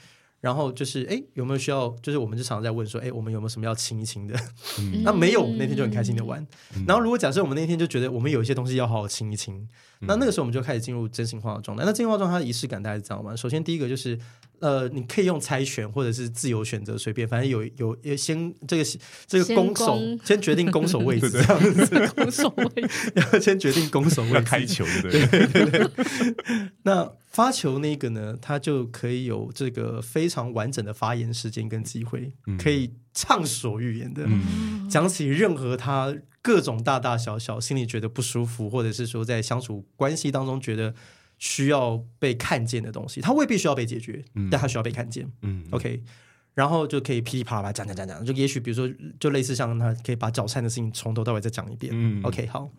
然后就是，哎，有没有需要？就是我们就常常在问说，哎，我们有没有什么要清一清的？嗯、那没有，那天就很开心的玩。嗯、然后如果假设我们那天就觉得我们有一些东西要好好清一清，嗯、那那个时候我们就开始进入真心话的状态。那真心话状态它的仪式感大概是这样嘛？首先第一个就是，呃，你可以用猜拳或者是自由选择，随便，反正有有有先这个这个攻守先，先决定攻守位置。这样子，攻守位置。要先决定攻守位置，开球对？对对对。那。发球那个呢，他就可以有这个非常完整的发言时间跟机会，嗯、可以畅所欲言的、嗯、讲起任何他各种大大小小心里觉得不舒服，或者是说在相处关系当中觉得需要被看见的东西，他未必需要被解决，嗯、但他需要被看见。嗯，OK，然后就可以噼里啪啦讲讲讲讲，就也许比如说，就类似像他可以把早餐的事情从头到尾再讲一遍。嗯，OK，好，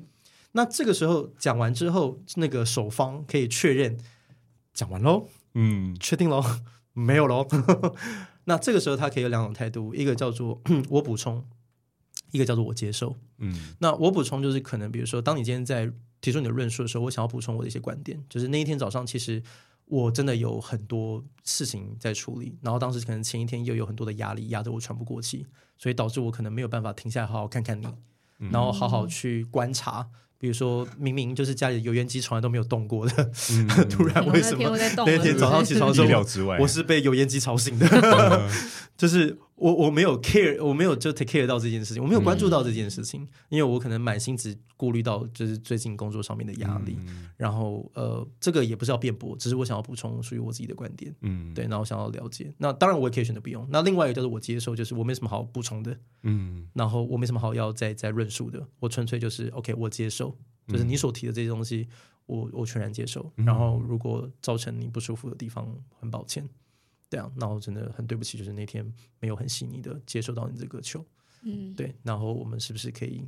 那这个时候讲完之后，那个守方可以确认。讲完喽，嗯，确定喽，没有喽。那这个时候他可以有两种态度，一个叫做 我补充，一个叫做我接受。嗯，那我补充就是可能，比如说，当你今天在提出你的论述的时候，我想要补充我的一些观点，就是那一天早上其实我真的有很多事情在处理，然后当时可能前一天又有很多的压力压得我喘不过气，所以导致我可能没有办法停下来好好看看你，然后好好去观察。比如说明明就是家里的油烟机从来都没有动过的，嗯、突然为什么那天早上起床的时候，我是被油烟机吵醒的，就是。我我没有 care，我没有就 take care 到这件事情，我没有关注到这件事情，嗯、因为我可能满心只顾虑到就是最近工作上面的压力，嗯、然后呃，这个也不是要辩驳，只是我想要补充属于我自己的观点，嗯，对，然后我想要了解，那当然我也可以选择不用。那另外一个叫做我接受，就是我没什么好补充的，嗯，然后我没什么好要再再论述的，我纯粹就是 OK，我接受，就是你所提的这些东西，我我全然接受。嗯、然后如果造成你不舒服的地方，很抱歉。对啊，那我真的很对不起，就是那天没有很细腻的接受到你这个球，嗯，对，然后我们是不是可以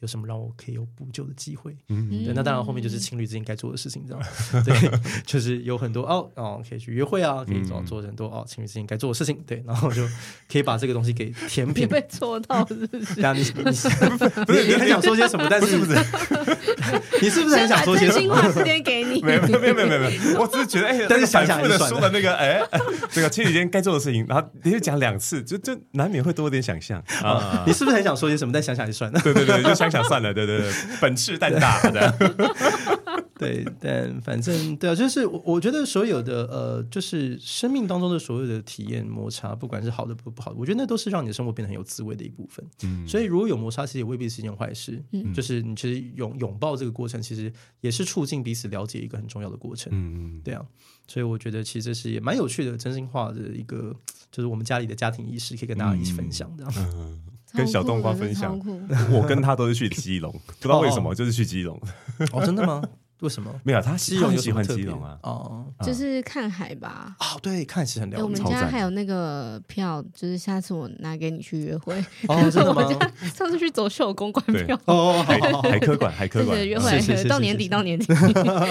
有什么让我可以有补救的机会？嗯，对，那当然后面就是情侣之间该做的事情，这样，对，就是有很多哦哦，可以去约会啊，可以做做很多哦情侣之间该做的事情，对，然后就可以把这个东西给填平。被戳到是不是？你 你不是你很想说些什么，但是不是？你是不是很想说些什么？真心话时间给你。没有没有没有没有没有，我只是觉得哎，但是反复的说的那个哎，这个情侣间该做的事情，然后你就讲两次，就就难免会多点想象啊。你是不是很想说些什么？但想想就算了。对对对，就想想算了。对对对，本事蛋大的。对，但反正对啊，就是我我觉得所有的呃，就是生命当中的所有的体验摩擦，不管是好的不不好的，我觉得那都是让你的生活变得很有滋味的一部分。嗯，所以如果有摩擦，其实也未必是一件坏事。嗯，就是你其实拥拥抱这个过程，其实也是促进彼此了解一个很重要的过程。嗯嗯，对啊，所以我觉得其实这是也蛮有趣的真心话的一个，就是我们家里的家庭仪式，可以跟大家一起分享这样。嗯跟小冬瓜分享，我跟他都是去基隆，不知道为什么就是去基隆。哦，真的吗？为什么？没有，他基隆有喜欢基隆啊。哦，就是看海吧。哦，对，看起来很了不起。我们家还有那个票，就是下次我拿给你去约会。哦，真的吗？上次去走秀公关票。哦，海海科馆，海科馆约会，到年底到年底。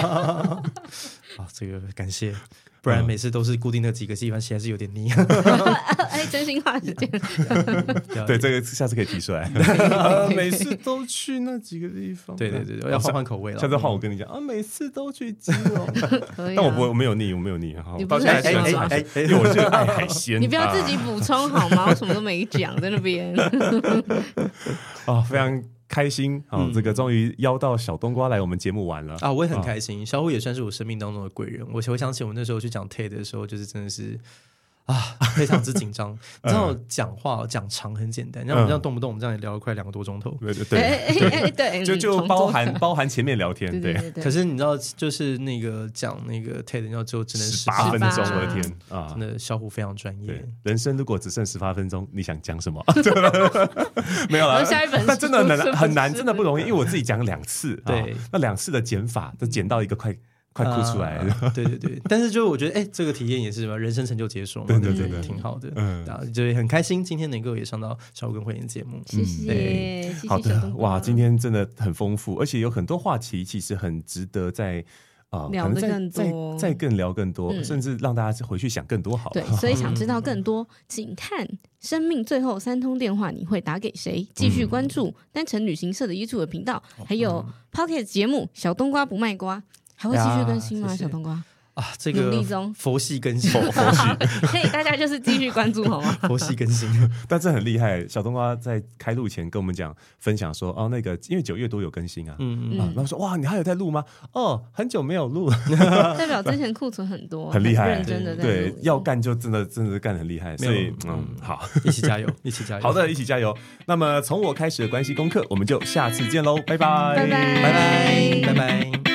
啊，这个感谢。不然每次都是固定的几个地方，其实还是有点腻。哎，真心话时间。对，这个下次可以提出来。每次都去那几个地方。对对对，要换换口味了。下次换我跟你讲啊，每次都去基隆。但我不会，我没有腻，我没有腻。好，到现在喜欢吃海鲜，因为我是爱海鲜。你不要自己补充好吗？我什么都没讲在那边。啊，非常。开心啊！这个终于邀到小冬瓜来我们节目玩了啊！我也很开心，哦、小虎也算是我生命当中的贵人。我回想起我们那时候去讲 TED 的时候，就是真的是。啊，非常之紧张。你知道讲话讲长很简单，然后我们这样动不动，我们这样也聊了快两个多钟头。对对对，就就包含包含前面聊天。对，可是你知道，就是那个讲那个 TED，然后就只能十八分钟。我的天啊，真的小虎非常专业。人生如果只剩十八分钟，你想讲什么？没有了，下一本。那真的很难，很难，真的不容易，因为我自己讲了两次。对，那两次的减法都减到一个快。快哭出来了、呃！对对对，但是就我觉得，哎，这个体验也是什么人生成就解锁嘛，对对对，对，挺好的。嗯，然后就很开心，今天能够也上到小虎跟慧妍节目，谢谢，谢谢。好的，哇，今天真的很丰富，而且有很多话题，其实很值得在啊，呃、聊更多，再再更聊更多，嗯、甚至让大家回去想更多好。对，所以想知道更多，请看《生命最后三通电话》，你会打给谁？继续关注单程旅行社的 YouTube 频道，嗯、还有 Podcast 节目《小冬瓜不卖瓜》。还会继续更新吗？小冬瓜？啊，这个佛系更新，佛系，可以大家就是继续关注好吗？佛系更新，但这很厉害。小冬瓜在开录前跟我们讲分享说，哦，那个因为九月多有更新啊，嗯嗯，然后说哇，你还有在录吗？哦，很久没有录，代表之前库存很多，很厉害，认真的对，要干就真的真的干得很厉害，所以嗯，好，一起加油，一起加油，好的，一起加油。那么从我开始的关系功课，我们就下次见喽，拜拜，拜拜，拜拜，拜拜。